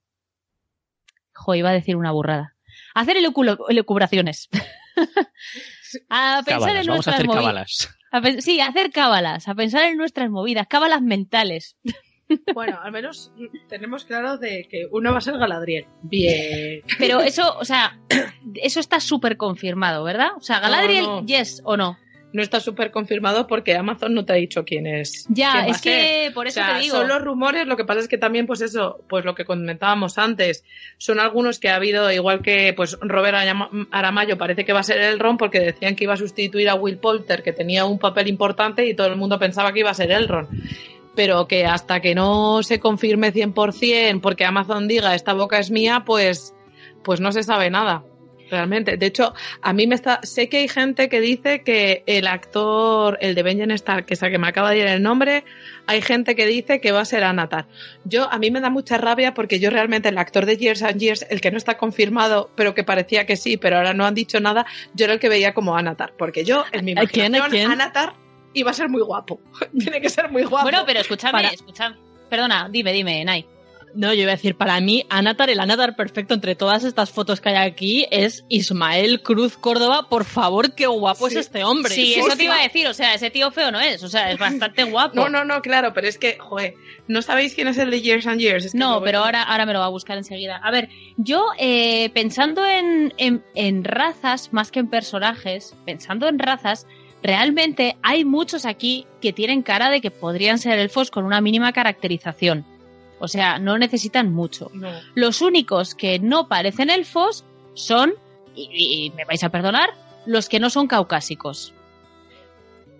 Jo, iba a decir una burrada. A hacer elucubraciones. a pensar en vamos a nuestras hacer movidas. A sí, a hacer cábalas, a pensar en nuestras movidas, cábalas mentales. Bueno, al menos tenemos claro de que uno va a ser Galadriel. Bien. Pero eso, o sea, eso está súper confirmado, ¿verdad? O sea, Galadriel, No, no. yes o no. No está súper confirmado porque Amazon no te ha dicho quién es. Ya, quién es que por O eso sea, te digo. son los rumores, lo que pasa es que también, pues eso, pues lo que comentábamos antes, son algunos que ha habido, igual que pues Robert Arama- Aramayo parece que va a ser el Ron porque decían que iba a sustituir a Will Poulter, que tenía un papel importante y todo el mundo pensaba que iba a ser el Ron. Pero que hasta que no se confirme 100% porque Amazon diga esta boca es mía, pues, pues no se sabe nada. Realmente. De hecho, a mí me está. Sé que hay gente que dice que el actor, el de Benjen Stark, que es el que me acaba de ir el nombre, hay gente que dice que va a ser Anatar. Yo, a mí me da mucha rabia porque yo realmente el actor de Years and Years, el que no está confirmado, pero que parecía que sí, pero ahora no han dicho nada, yo era el que veía como Anatar. Porque yo, en mi ¿A quién? ¿A imaginación, quién? Anatar iba a ser muy guapo. Tiene que ser muy guapo. Bueno, pero escúchame, Para- escúchame. Perdona, dime, dime, Nai. No, yo iba a decir, para mí, Anatar, el Anatar perfecto entre todas estas fotos que hay aquí es Ismael Cruz Córdoba. Por favor, qué guapo Sí. es este hombre. Sí, eso te iba a decir, o sea, ese tío feo no es, o sea, es bastante guapo. No, no, no, claro, pero es que, joder, ¿no sabéis quién es el de Years and Years? Es que No, pero ahora, ahora me lo va a buscar enseguida. A ver, yo eh, pensando en, en, en razas más que en personajes, pensando en razas, realmente hay muchos aquí que tienen cara de que podrían ser elfos con una mínima caracterización. O sea, no necesitan mucho. No. Los únicos que no parecen elfos son, y, y me vais a perdonar, los que no son caucásicos.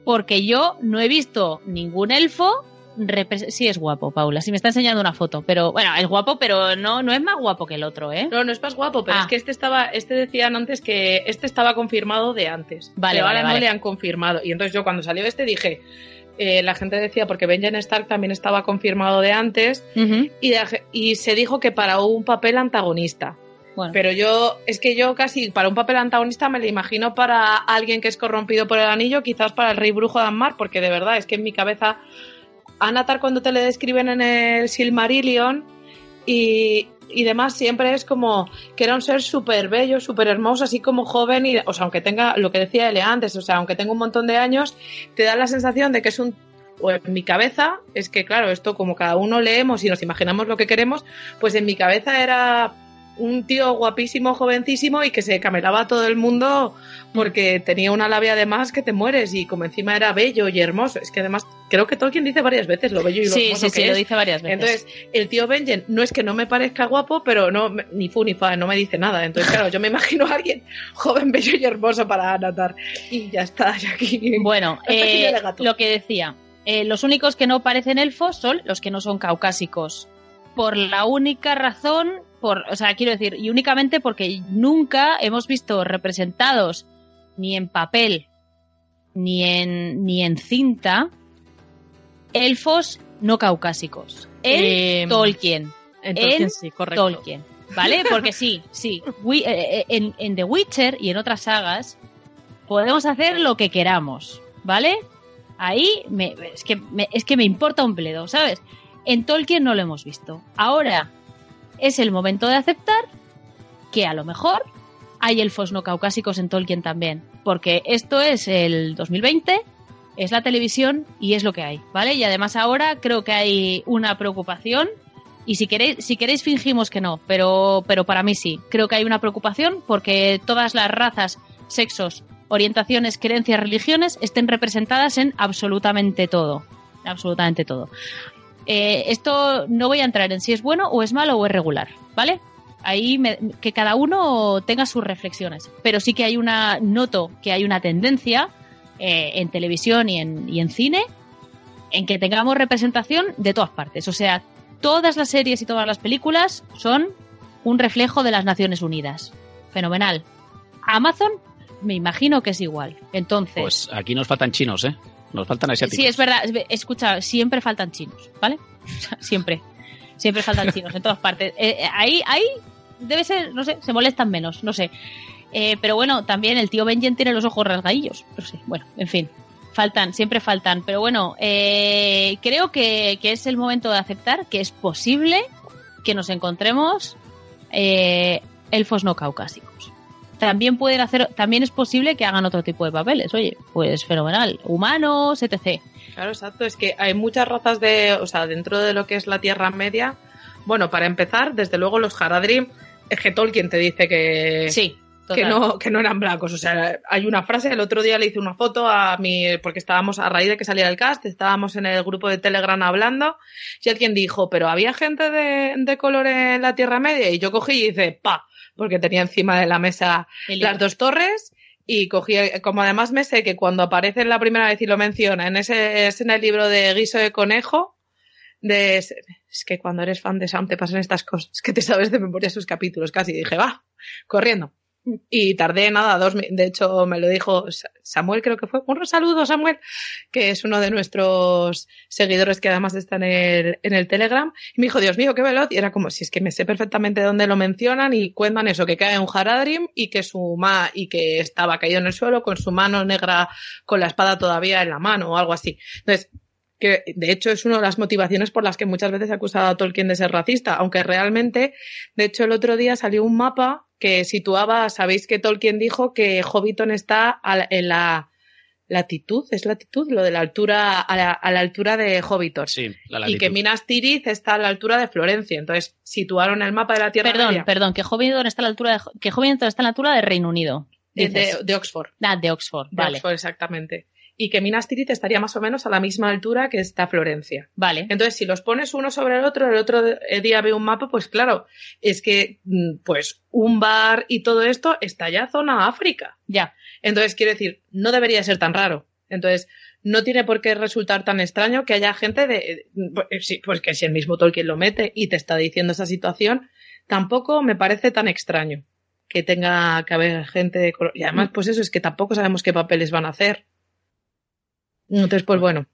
Porque yo no he visto ningún elfo. Sí es guapo, Paula. Sí me está enseñando una foto. Pero bueno, es guapo, pero no, no es más guapo que el otro, ¿eh? No, no es más guapo, pero Ah. es que este estaba, este decían antes que este estaba confirmado de antes. Vale, pero vale, ahora vale. no le han confirmado. Y entonces yo cuando salió este dije, eh, la gente decía, porque Benjen Stark también estaba confirmado de antes, y, se dijo que para un papel antagonista. Bueno, Pero yo, es que yo casi para un papel antagonista me lo imagino para alguien que es corrompido por el anillo, quizás para el rey brujo de Anmar, porque de verdad es que en mi cabeza, Anatar cuando te le describen en el Silmarillion y, y demás, siempre es como que era un ser súper bello, súper hermoso, así como joven, y, o sea, aunque tenga lo que decía Ele antes, o sea, aunque tenga un montón de años, te da la sensación de que es un o en mi cabeza, es que claro, esto como cada uno leemos y nos imaginamos lo que queremos, pues en mi cabeza era un tío guapísimo, jovencísimo y que se camelaba a todo el mundo porque tenía una labia además que te mueres y como encima era bello y hermoso. Es que además creo que Tolkien dice varias veces lo bello y lo sí, hermoso sí, que sí, lo dice varias veces. Entonces, el tío Benjen no es que no me parezca guapo, pero no ni fu ni fa, no me dice nada. Entonces, claro, yo me imagino a alguien joven, bello y hermoso para anotar. Y ya está, ya aquí. Bueno, aquí eh, lo que decía, eh, los únicos que no parecen elfos son los que no son caucásicos. Por la única razón, por, o sea, quiero decir, y únicamente porque nunca hemos visto representados ni en papel ni en, ni en cinta elfos no caucásicos. En Eh, Tolkien. en Tolkien en sí, correcto. Tolkien. ¿Vale? Porque sí, sí. Eh, eh, en, en The Witcher y en otras sagas podemos hacer lo que queramos. ¿Vale? Ahí me, es, que me, es que me importa un bledo, ¿sabes? En Tolkien no lo hemos visto. Ahora es el momento de aceptar que a lo mejor hay elfos no caucásicos en Tolkien también. Porque esto es el 2020, es la televisión y es lo que hay, ¿vale? Y además ahora creo que hay una preocupación y si queréis, si queréis fingimos que no, pero, pero para mí sí. Creo que hay una preocupación porque todas las razas, sexos, orientaciones, creencias, religiones estén representadas en absolutamente todo. Absolutamente todo. Eh, esto no voy a entrar en si es bueno o es malo o es regular, ¿vale? Ahí que cada uno tenga sus reflexiones. Pero sí que hay una, noto que hay una tendencia eh, en televisión y en, y en cine en que tengamos representación de todas partes. O sea, todas las series y todas las películas son un reflejo de las Naciones Unidas. Fenomenal. Amazon, me imagino que es igual. Entonces. Pues aquí nos faltan chinos, ¿eh? Nos faltan asiáticos. Sí, es verdad. Escucha, siempre faltan chinos, ¿vale? siempre. Siempre faltan chinos en todas partes. Eh, eh, ahí, ahí debe ser, no sé, se molestan menos, no sé. Eh, pero bueno, también el tío Benjen tiene los ojos rasgadillos. No sé, bueno, en fin. Faltan, siempre faltan. Pero bueno, creo que, que, es el momento de aceptar que es posible que nos encontremos elfos no caucásicos también pueden hacer, también es posible que hagan otro tipo de papeles. Oye, pues fenomenal. Humanos, etc. Claro, exacto. Es que hay muchas razas de, o sea, dentro de lo que es la Tierra Media. Bueno, para empezar, desde luego los Haradrim, es que Tolkien te dice que, sí, que no, que no eran blancos. O sea, hay una frase, el otro día le hice una foto a mi, porque estábamos a raíz de que saliera el cast, estábamos en el grupo de Telegram hablando, y alguien dijo, pero había gente de, de color en la Tierra Media, y yo cogí y hice, pa, porque tenía encima de la mesa las dos torres y cogí, como además me sé que cuando aparece la primera vez y lo menciona, en ese, es en el libro de Guiso de Conejo, de, es que cuando eres fan de Sam te pasan estas cosas, que te sabes de memoria sus capítulos casi, dije, va, corriendo. Y tardé nada, dos, de hecho me lo dijo Samuel, creo que fue. Un saludo, Samuel, que es uno de nuestros seguidores que además está en el, en el Telegram. Y me dijo, Dios mío, qué veloz. Y era como, si es que me sé perfectamente dónde lo mencionan y cuentan eso, que cae un Haradrim y que su ma, y que estaba caído en el suelo con su mano negra, con la espada todavía en la mano o algo así. Entonces, que de hecho es una de las motivaciones por las que muchas veces ha acusado a Tolkien de ser racista, aunque realmente, de hecho el otro día salió un mapa que situaba, sabéis que Tolkien dijo que Hobbiton está en la latitud, es latitud, lo de la altura, a la, altura de Hobbiton. Sí, la Y que Minas Tirith está a la altura de Florencia. Entonces, situaron el mapa de la Tierra Perdón, perdón, que Hobbiton está a la altura de, que Hobbiton está a la altura de Reino Unido. De, de, Oxford. Ah, de Oxford, de vale. Oxford, exactamente y que Minas Tirith estaría más o menos a la misma altura que está Florencia. Vale. Entonces, si los pones uno sobre el otro, el otro día ve un mapa, pues claro, es que, mm, pues, un bar y todo esto está ya zona África. Ya. Entonces, quiero decir, no debería ser tan raro. Entonces, no tiene por qué resultar tan extraño que haya gente de, pues, pues que si el mismo Tolkien lo mete y te está diciendo esa situación, tampoco me parece tan extraño que tenga que haber gente de color. Y además, pues eso es que tampoco sabemos qué papeles van a hacer. Entonces, pues bueno.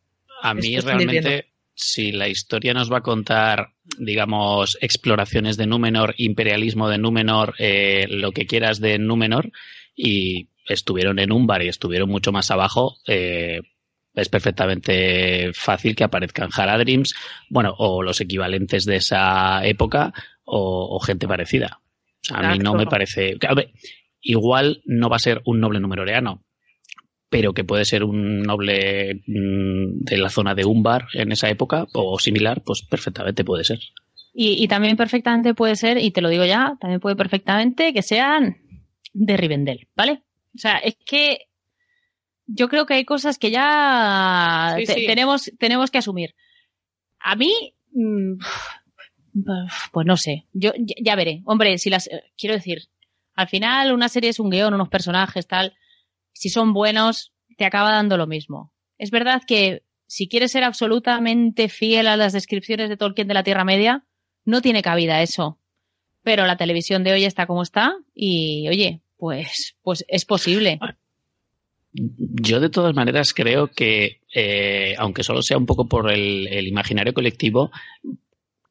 A mí realmente, si la historia nos va a contar, digamos, exploraciones de Númenor, imperialismo de Númenor, eh, lo que quieras de Númenor, y estuvieron en Umbar y estuvieron mucho más abajo, eh, es perfectamente fácil que aparezcan Haradrims, bueno, o los equivalentes de esa época, o, gente parecida. a mí no me parece. igual no va a ser un noble numeroreano, pero que puede ser un noble mm, de la zona de Umbar en esa época o similar, pues perfectamente puede ser. Y, también perfectamente puede ser, y te lo digo ya, también puede perfectamente que sean de Rivendell, ¿vale? O sea, es que yo creo que hay cosas que ya tenemos tenemos que asumir. A mí, mm, pues no sé, yo ya veré. Hombre, si las quiero decir, al final una serie es un guion, unos personajes, tal si son buenos, te acaba dando lo mismo. Es verdad que si quieres ser absolutamente fiel a las descripciones de Tolkien de la Tierra Media, no tiene cabida eso. Pero la televisión de hoy está como está y, oye, pues, pues es posible. Yo de todas maneras creo que, eh, aunque solo sea un poco por el, imaginario colectivo,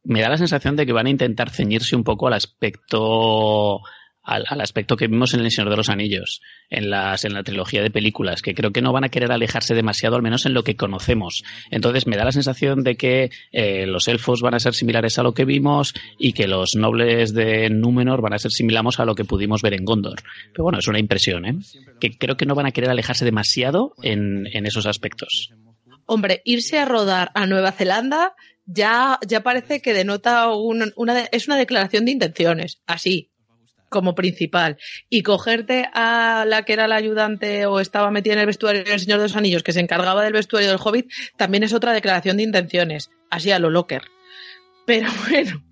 me da la sensación de que van a intentar ceñirse un poco al aspecto al, aspecto que vimos en El Señor de los Anillos, en, las, en la trilogía de películas, que creo que no van a querer alejarse demasiado, al menos en lo que conocemos. Entonces me da la sensación de que eh, los elfos van a ser similares a lo que vimos y que los nobles de Númenor van a ser similares a lo que pudimos ver en Gondor. Pero bueno, es una impresión, ¿eh? Que creo que no van a querer alejarse demasiado en, en esos aspectos. Hombre, irse a rodar a Nueva Zelanda ya, ya parece que denota una, es una declaración de intenciones, así, como principal y cogerte a la que era la ayudante o estaba metida en el vestuario del Señor de los Anillos, que se encargaba del vestuario del Hobbit, también es otra declaración de intenciones. así a lo locker. Pero bueno,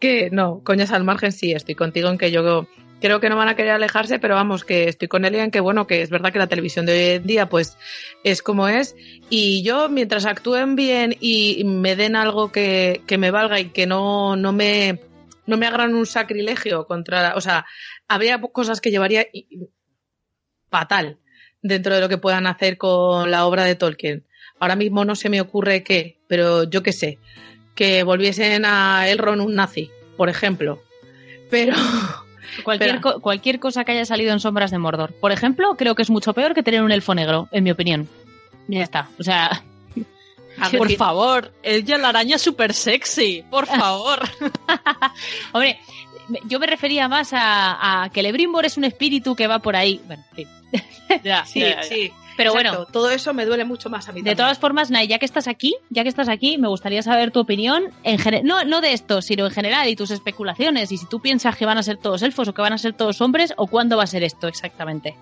que no, coñas al margen sí, estoy contigo en que yo creo que no van a querer alejarse, pero vamos, que estoy con él en que bueno, que es verdad que la televisión de hoy en día pues es como es y yo mientras actúen bien y me den algo que, que me valga y que no, no me no me hagan un sacrilegio contra, o sea, habría cosas que llevaría fatal dentro de lo que puedan hacer con la obra de Tolkien. Ahora mismo no se me ocurre qué, pero yo qué sé, que volviesen a Elrond un nazi, por ejemplo. Pero Cualquier, cualquier cosa que haya salido en Sombras de Mordor. Por ejemplo, creo que es mucho peor que tener un elfo negro, en mi opinión. Ya está. O sea. Por favor, ella la araña súper sexy, por favor. Hombre, yo me refería más a, que Lebrimbor es un espíritu que va por ahí. Bueno, sí. ya, sí, sí. Pero bueno, todo eso me duele mucho más a mí. De todas formas, Nay, ya que estás aquí, ya que estás aquí, me gustaría saber tu opinión en no, no de esto, sino en general y tus especulaciones y si tú piensas que van a ser todos elfos o que van a ser todos hombres o cuándo va a ser esto exactamente.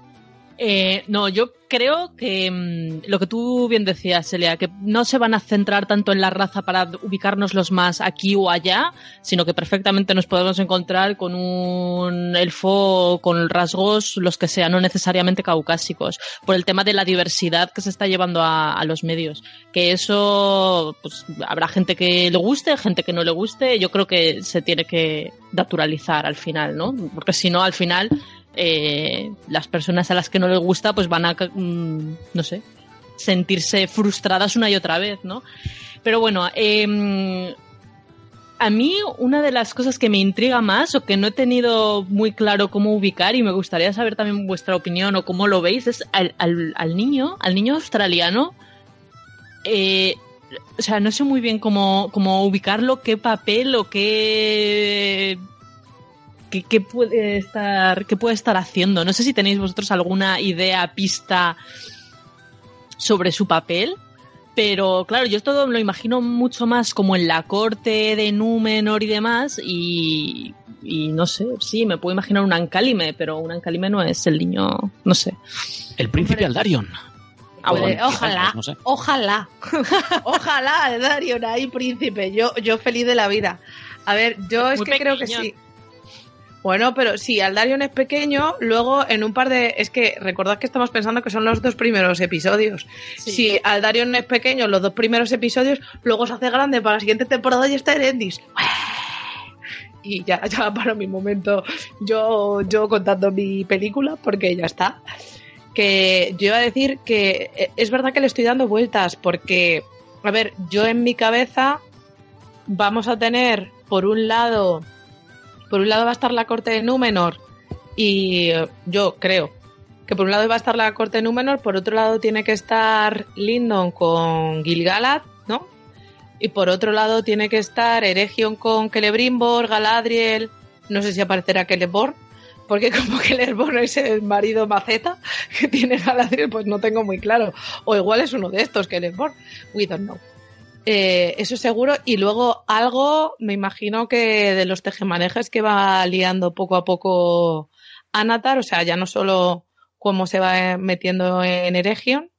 Eh, no, yo creo que mm, lo que tú bien decías, Celia, que no se van a centrar tanto en la raza para ubicarnos los más aquí o allá, sino que perfectamente nos podemos encontrar con un elfo con rasgos los que sean, no necesariamente caucásicos, por el tema de la diversidad que se está llevando a, los medios. Que eso, pues habrá gente que le guste, gente que no le guste, yo creo que se tiene que naturalizar al final, ¿no? Porque si no, al final eh, las personas a las que no les gusta pues van a, mm, no sé, sentirse frustradas una y otra vez, ¿no? Pero bueno, em, a mí una de las cosas que me intriga más o que no he tenido muy claro cómo ubicar y me gustaría saber también vuestra opinión o cómo lo veis es al, niño, al niño australiano. Eh, o sea, no sé muy bien cómo, cómo ubicarlo, qué papel o qué ¿Qué, puede estar, ¿Qué puede estar haciendo? No sé si tenéis vosotros alguna idea, pista sobre su papel. Pero claro, yo todo lo imagino mucho más como en la corte de Númenor y demás. Y, no sé, sí, me puedo imaginar un Ancalime, pero un Ancalime no es el niño, no sé. El príncipe Aldarion. Ah, ojalá, ojalá, ojalá Aldarion ahí príncipe. Yo, yo feliz de la vida. A ver, yo es que creo que sí. Bueno, pero si Aldarion es pequeño, luego en un par de. Es que recordad que estamos pensando que son los dos primeros episodios. Si Aldarion es pequeño, los dos primeros episodios, luego se hace grande para la siguiente temporada y está Erendis. Y ya, ya para mi momento, yo, yo contando mi película, porque ya está. Que yo iba a decir que eh, es verdad que le estoy dando vueltas, porque, a ver, yo en mi cabeza vamos a tener, por un lado, por un lado va a estar la corte de Númenor y eh, yo creo que por un lado va a estar la corte de Númenor, por otro lado tiene que estar Lindon con Gilgalad, ¿no? Y por otro lado tiene que estar Eregion con Celebrimbor, Galadriel, no sé si aparecerá Celeborn, porque como Celeborn es el marido maceta que tiene Galadriel, pues no tengo muy claro. O igual es uno de estos, Celeborn, we don't know. Eh, eso seguro. Y luego algo, me imagino que de los tejemanejes que va liando poco a poco Anatar, o sea, ya no solo cómo se va metiendo en Eregion,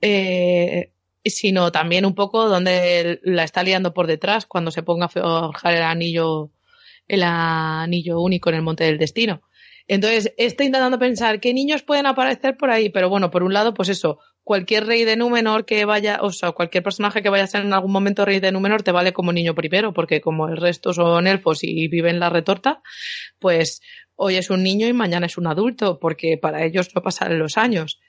eh, sino también un poco donde la está liando por detrás cuando se ponga a forjar el anillo, el anillo único en el Monte del Destino. Entonces, estoy intentando pensar qué niños pueden aparecer por ahí, pero bueno, por un lado, pues eso, cualquier rey de Númenor que vaya, o sea, cualquier personaje que vaya a ser en algún momento rey de Númenor te vale como niño primero, porque como el resto son elfos y viven la retorta, pues hoy es un niño y mañana es un adulto, porque para ellos no pasan los años.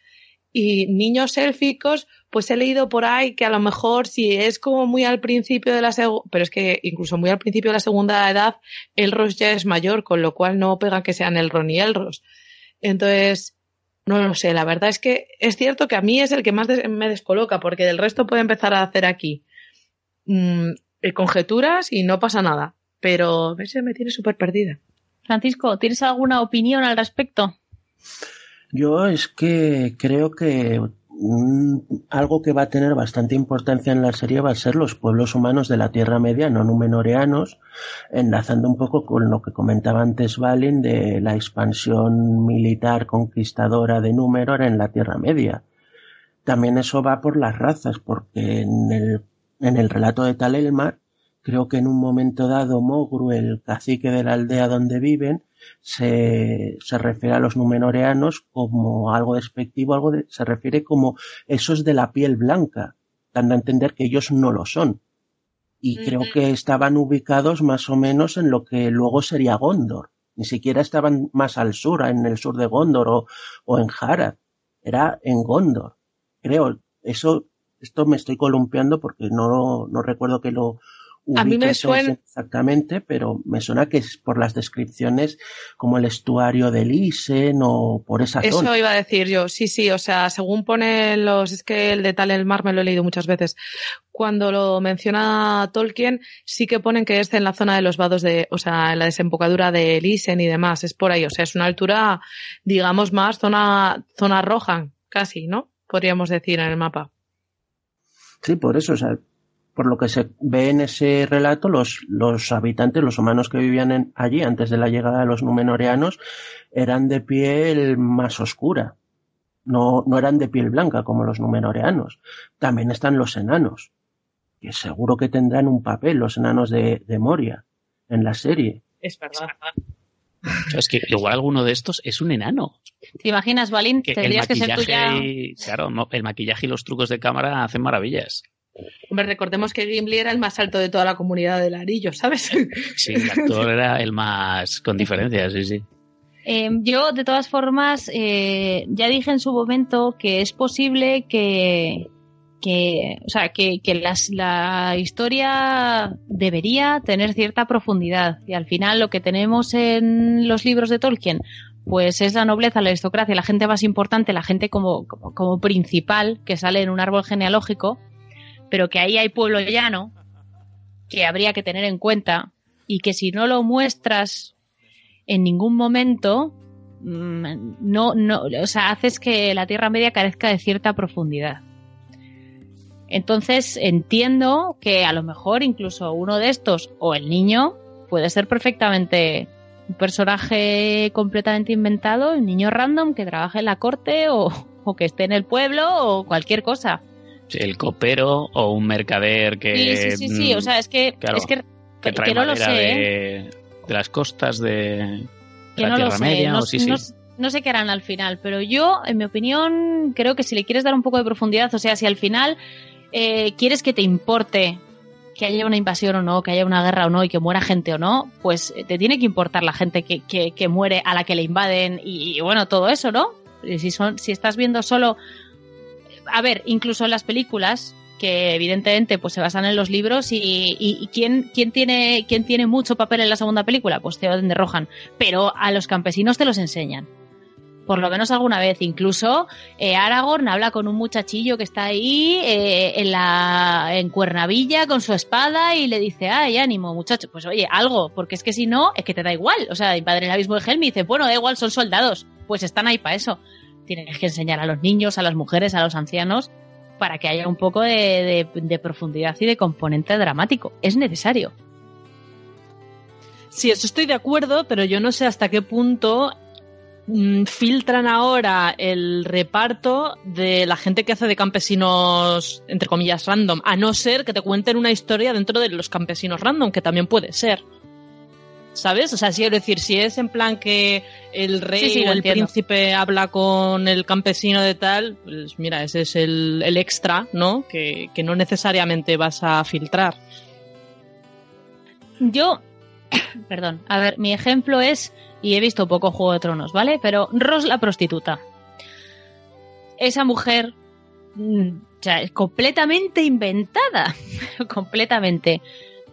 Y niños élficos, pues he leído por ahí que a lo mejor si es como muy al principio de la segunda, pero es que incluso muy al principio de la segunda edad, Elros ya es mayor, con lo cual no pega que sean Elrond y Elros. Entonces, no lo sé, la verdad es que es cierto que a mí es el que más me descoloca, porque del resto puede empezar a hacer aquí mm, eh, conjeturas y no pasa nada. Pero a veces me tiene súper perdida. Francisco, ¿tienes alguna opinión al respecto? Yo es que creo que algo que va a tener bastante importancia en la serie va a ser los pueblos humanos de la Tierra Media, no numenoreanos, enlazando un poco con lo que comentaba antes Valin de la expansión militar conquistadora de Númenor en la Tierra Media. También eso va por las razas, porque en el en el relato de Talelmar, creo que en un momento dado Mogru, el cacique de la aldea donde viven, se, se refiere a los numenoreanos como algo despectivo, algo de, se refiere como esos de la piel blanca, dando a entender que ellos no lo son. Y creo que estaban ubicados más o menos en lo que luego sería Gondor. Ni siquiera estaban más al sur, en el sur de Gondor o, o en Harad. Era en Gondor. Creo, eso, esto me estoy columpiando porque no, no recuerdo que lo, a mí me suena exactamente, pero me suena que es por las descripciones como el estuario del Isen o por esa Eso zona. Eso iba a decir yo, sí, sí, o sea, según pone los, es que el de tal el mar me lo he leído muchas veces. Cuando lo menciona Tolkien, sí que ponen que es en la zona de los vados de, o sea, en la desembocadura del Isen y demás, es por ahí, o sea, es una altura, digamos, más zona, zona roja, casi, ¿no? Podríamos decir en el mapa. Sí, por eso, o sea, por lo que se ve en ese relato, los, los habitantes, los humanos que vivían en, allí antes de la llegada de los numenoreanos, eran de piel más oscura. No, no eran de piel blanca como los numenoreanos. También están los enanos, que seguro que tendrán un papel, los enanos de, de Moria, en la serie. Es verdad. Es que igual alguno de estos es un enano. ¿Te imaginas, Balín? Que Tendrías que ser tú ya. Y, claro, el maquillaje y los trucos de cámara hacen maravillas. Hombre, recordemos que Gimli era el más alto de toda la comunidad del Arillo, ¿sabes? Sí, el actor era el más con diferencia, sí, sí. Eh, yo, de todas formas, eh, ya dije en su momento que es posible que, que o sea, que, que las, la historia debería tener cierta profundidad. Y al final lo que tenemos en los libros de Tolkien, pues es la nobleza, la aristocracia, la gente más importante, la gente como, como, como principal que sale en un árbol genealógico pero que ahí hay pueblo llano que habría que tener en cuenta y que si no lo muestras en ningún momento, no, no, o sea, haces que la Tierra Media carezca de cierta profundidad. Entonces entiendo que a lo mejor incluso uno de estos o el niño puede ser perfectamente un personaje completamente inventado, un niño random que trabaje en la corte o, o que esté en el pueblo o cualquier cosa el copero o un mercader que sí sí sí, sí. o sea es que claro, es que, que, que no lo sé de, ¿eh? de, las costas de, que la no Tierra lo sé. Media no, o sí, no, sí. no sé qué harán al final pero yo en mi opinión creo que si le quieres dar un poco de profundidad o sea si al final eh, quieres que te importe que haya una invasión o no, que haya una guerra o no y que muera gente o no, pues te tiene que importar la gente que, que, que muere a la que le invaden y, y bueno, todo eso, ¿no? Si, son, si estás viendo solo a ver, incluso en las películas, que evidentemente pues se basan en los libros y, y, ¿quién, quién, tiene, quién tiene mucho papel en la segunda película, pues Theoden de Rohan, pero a los campesinos te los enseñan. Por lo menos alguna vez, incluso eh, Aragorn habla con un muchachillo que está ahí eh, en la en Cuernavilla con su espada y le dice, ay, ánimo, muchacho, pues oye, algo, porque es que si no, es que te da igual. O sea, padre el abismo de Helm y dice, bueno, da igual, son soldados, pues están ahí para eso tienes que enseñar a los niños, a las mujeres, a los ancianos, para que haya un poco de, profundidad y de componente dramático. Es necesario. Sí, eso estoy de acuerdo, pero yo no sé hasta qué punto mmm, filtran ahora el reparto de la gente que hace de campesinos, entre comillas, random, a no ser que te cuenten una historia dentro de los campesinos random, que también puede ser. ¿Sabes? O sea, si quiero decir, si es en plan que el rey Sí, sí, o el entiendo. príncipe habla con el campesino de tal, pues mira, ese es el, el extra, ¿no? Que, que no necesariamente vas a filtrar. Yo, perdón, a ver, mi ejemplo es, y he visto poco Juego de Tronos, ¿vale? Pero Ros la prostituta. Esa mujer, mm, o sea, es completamente inventada, completamente.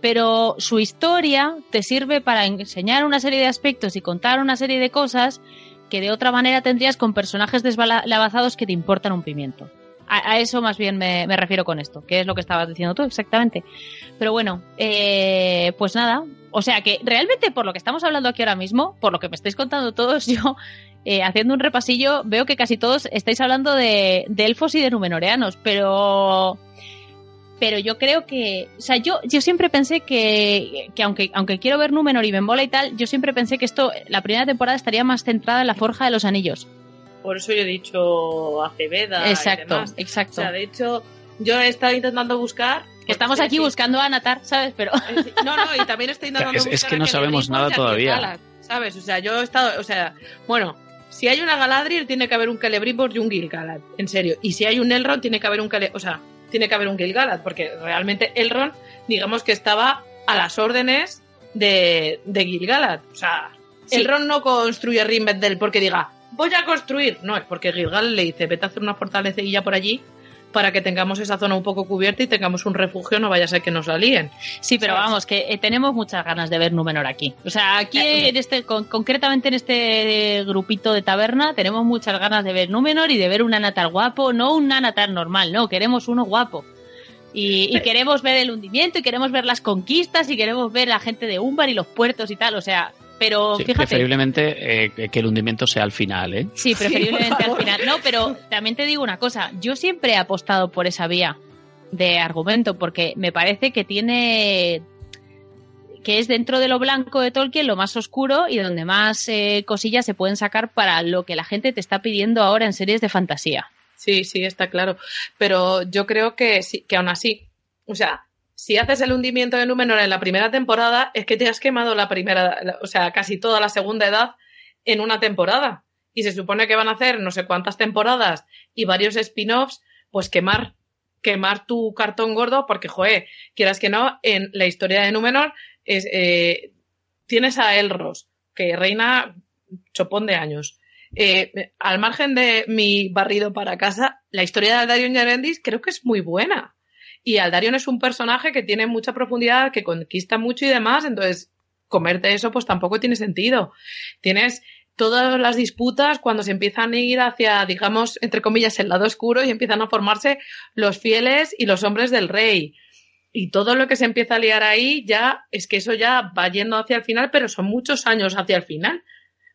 Pero su historia te sirve para enseñar una serie de aspectos y contar una serie de cosas que de otra manera tendrías con personajes desbalanzados que te importan un pimiento. A, eso más bien me, me, refiero con esto, que es lo que estabas diciendo tú exactamente. Pero bueno, eh, pues nada. O sea que realmente por lo que estamos hablando aquí ahora mismo, por lo que me estáis contando todos, yo eh, haciendo un repasillo veo que casi todos estáis hablando de, de elfos y de numenoreanos, pero pero yo creo que, o sea, yo, yo siempre pensé que, que aunque, aunque quiero ver Númenor y Bembola y tal, yo siempre pensé que esto, la primera temporada estaría más centrada en la forja de los anillos. Por eso yo he dicho Aceveda. Exacto, y demás. exacto. O sea, de hecho, yo he estado intentando buscar Estamos aquí buscando a Natar, ¿sabes? Pero no, no, y también estoy intentando es, es que no sabemos nada todavía. ¿Sabes? O sea, yo he estado, o sea, bueno, si hay una Galadriel tiene que haber un Celebrimbor y un Gilgalad, en serio. Y si hay un Elrond tiene que haber un Cele, o sea, tiene que haber un Gilgalad, porque realmente Elrond, digamos que estaba a las órdenes de, de Gilgalad. O sea, Elrond no construye Rivendell porque diga, voy a construir. No, es porque Gilgalad le dice, vete a hacer una fortalecilla por allí para que tengamos esa zona un poco cubierta y tengamos un refugio, no vaya a ser que nos la líen. Sí, pero vamos, que eh, tenemos muchas ganas de ver Númenor aquí. O sea, aquí en este, concretamente en este grupito de taberna, tenemos muchas ganas de ver Númenor y de ver un Anatar guapo, no un Anatar normal, no, queremos uno guapo. Y, queremos ver el hundimiento y queremos ver las conquistas y queremos ver la gente de Umbar y los puertos y tal. O sea, pero fíjate. Preferiblemente eh, que el hundimiento sea al final, ¿eh? Sí, preferiblemente al final. No, pero también te digo una cosa. Yo siempre he apostado por esa vía de argumento porque me parece que tiene que es dentro de lo blanco de Tolkien lo más oscuro y donde más eh, cosillas se pueden sacar para lo que la gente te está pidiendo ahora en series de fantasía. Sí, sí, está claro. Pero yo creo que sí, que aún así, o sea, si haces el hundimiento de Númenor en la primera temporada, es que te has quemado la primera, o sea, casi toda la segunda edad en una temporada. Y se supone que van a hacer no sé cuántas temporadas y varios spin-offs, pues quemar, quemar tu cartón gordo, porque, joe, quieras que no, en la historia de Númenor es, eh, tienes a Elros, que reina chopón de años. Eh, al margen de mi barrido para casa, la historia de Darion Yarendis creo que es muy buena. Y Aldarion es un personaje que tiene mucha profundidad, que conquista mucho y demás, entonces comerte eso pues tampoco tiene sentido. Tienes todas las disputas cuando se empiezan a ir hacia, digamos, entre comillas, el lado oscuro y empiezan a formarse los fieles y los hombres del rey. Y todo lo que se empieza a liar ahí ya es que eso ya va yendo hacia el final, pero son muchos años hacia el final.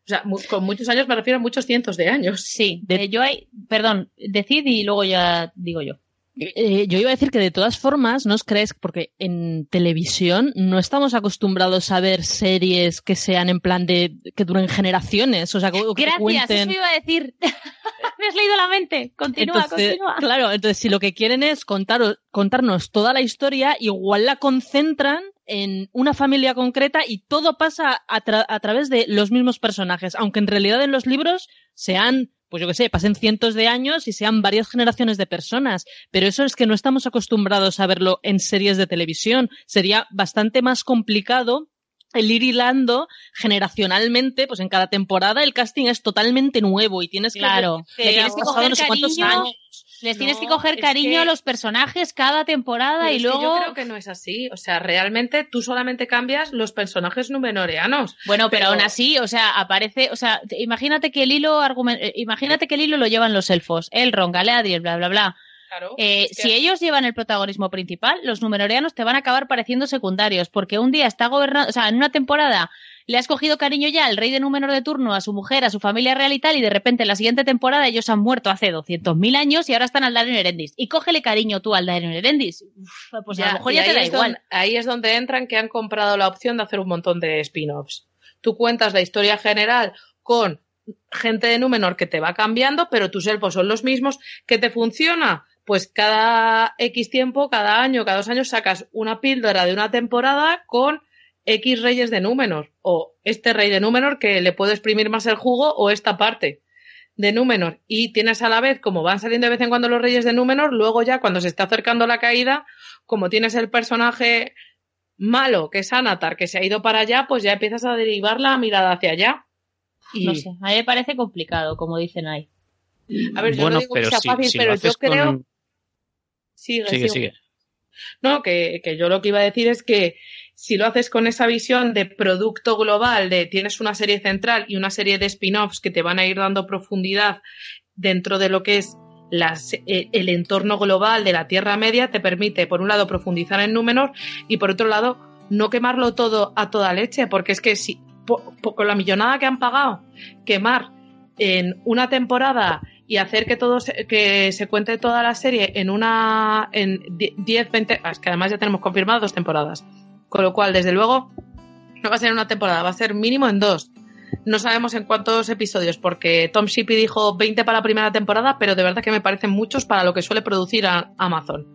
O sea, con muchos años me refiero a muchos cientos de años. Sí, de, yo hay, perdón, decid y luego ya digo yo. Eh, yo iba a decir que de todas formas, ¿no os crees? Porque en televisión no estamos acostumbrados a ver series que sean en plan de que duren generaciones. O sea, que, Gracias, eso iba a decir. Me has leído la mente. Continúa, continúa. Claro, entonces si lo que quieren es contar, contarnos toda la historia, igual la concentran en una familia concreta y todo pasa a, a través de los mismos personajes, aunque en realidad en los libros sean pues yo qué sé, pasen cientos de años y sean varias generaciones de personas. Pero eso es que no estamos acostumbrados a verlo en series de televisión. Sería bastante más complicado el ir hilando generacionalmente, pues en cada temporada el casting es totalmente nuevo y tienes que, claro, tienes que coger cariño, Les tienes que coger cariño a los personajes cada temporada y luego. yo creo que no es así. O sea, realmente tú solamente cambias los personajes numenoreanos. Bueno, pero, aún así, o sea, aparece, o sea, imagínate que el hilo eh, imagínate que el hilo lo llevan los elfos, Elrond, Galadriel, bla bla bla. Eh, si ellos llevan el protagonismo principal, los numenoreanos te van a acabar pareciendo secundarios, porque un día está gobernando, o sea, en una temporada le has cogido cariño ya al rey de Númenor de turno, a su mujer, a su familia real y tal, y de repente en la siguiente temporada ellos han muerto hace 200.000 años y ahora están al Dario Erendis. Y cógele cariño tú al Dario Erendis. pues a lo mejor ya, te da igual. ahí es donde entran que han comprado la opción de hacer un montón de spin-offs. Tú cuentas la historia general con gente de Númenor que te va cambiando, pero tus elfos son los mismos, que te funciona pues cada X tiempo, cada año, cada dos años sacas una píldora de una temporada con X reyes de Númenor o este rey de Númenor que le puede exprimir más el jugo o esta parte de Númenor y tienes a la vez como van saliendo de vez en cuando los reyes de Númenor, luego ya cuando se está acercando la caída, como tienes el personaje malo que es Anatar que se ha ido para allá, pues ya empiezas a derivar la mirada hacia allá. Y... No sé, a mí me parece complicado, como dicen ahí. A ver, yo no digo que sea fácil, pero yo creo Sigue, sigue. No, que, que yo lo que iba a decir es que si lo haces con esa visión de producto global, de tienes una serie central y una serie de spin-offs que te van a ir dando profundidad dentro de lo que es las, eh, el entorno global de la Tierra Media, te permite, por un lado, profundizar en Númenor y, por otro lado, no quemarlo todo a toda leche, porque es que si, con la millonada que han pagado, quemar en una temporada y hacer que todo se, que se cuente toda la serie en una en 10, 20, es que además ya tenemos confirmadas dos temporadas. Con lo cual, desde luego, no va a ser una temporada, va a ser mínimo en dos. No sabemos en cuántos episodios, porque Tom Shippey dijo 20 para la primera temporada, pero de verdad que me parecen muchos para lo que suele producir Amazon.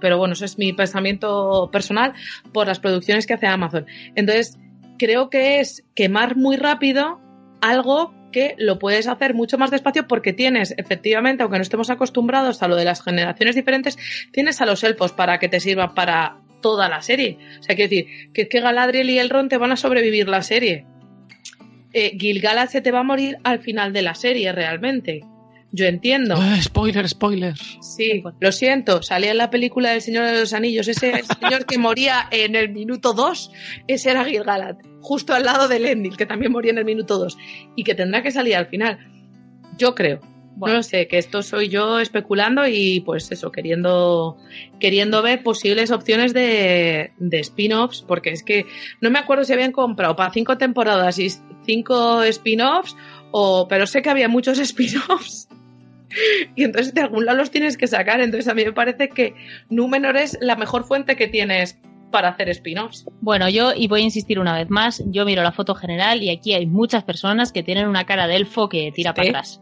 pero bueno, eso es mi pensamiento personal por las producciones que hace Amazon. Entonces, creo que es quemar muy rápido algo que lo puedes hacer mucho más despacio porque tienes, efectivamente, aunque no estemos acostumbrados a lo de las generaciones diferentes, tienes a los elfos para que te sirvan para toda la serie. O sea, quiero decir, que, que Galadriel y Elrond te van a sobrevivir la serie. Eh, Gilgalad se te va a morir al final de la serie, realmente. Yo entiendo. Ah, spoiler, spoiler. Sí, lo siento. Salía en la película del Señor de los Anillos. Ese señor que moría en el minuto 2, ese era Gilgalad. Justo al lado de Lendil, que también moría en el minuto 2. Y que tendrá que salir al final. Yo creo. No lo sé, que esto soy yo especulando y pues eso, queriendo, queriendo ver posibles opciones de, de spin-offs, porque es que no me acuerdo si habían comprado para cinco temporadas y cinco spin-offs, o, pero sé que había muchos spin-offs. Y entonces de algún lado los tienes que sacar. Entonces a mí me parece que Númenor es la mejor fuente que tienes para hacer spin-offs. Bueno, yo, y voy a insistir una vez más, yo miro la foto general y aquí hay muchas personas que tienen una cara de elfo que tira para atrás.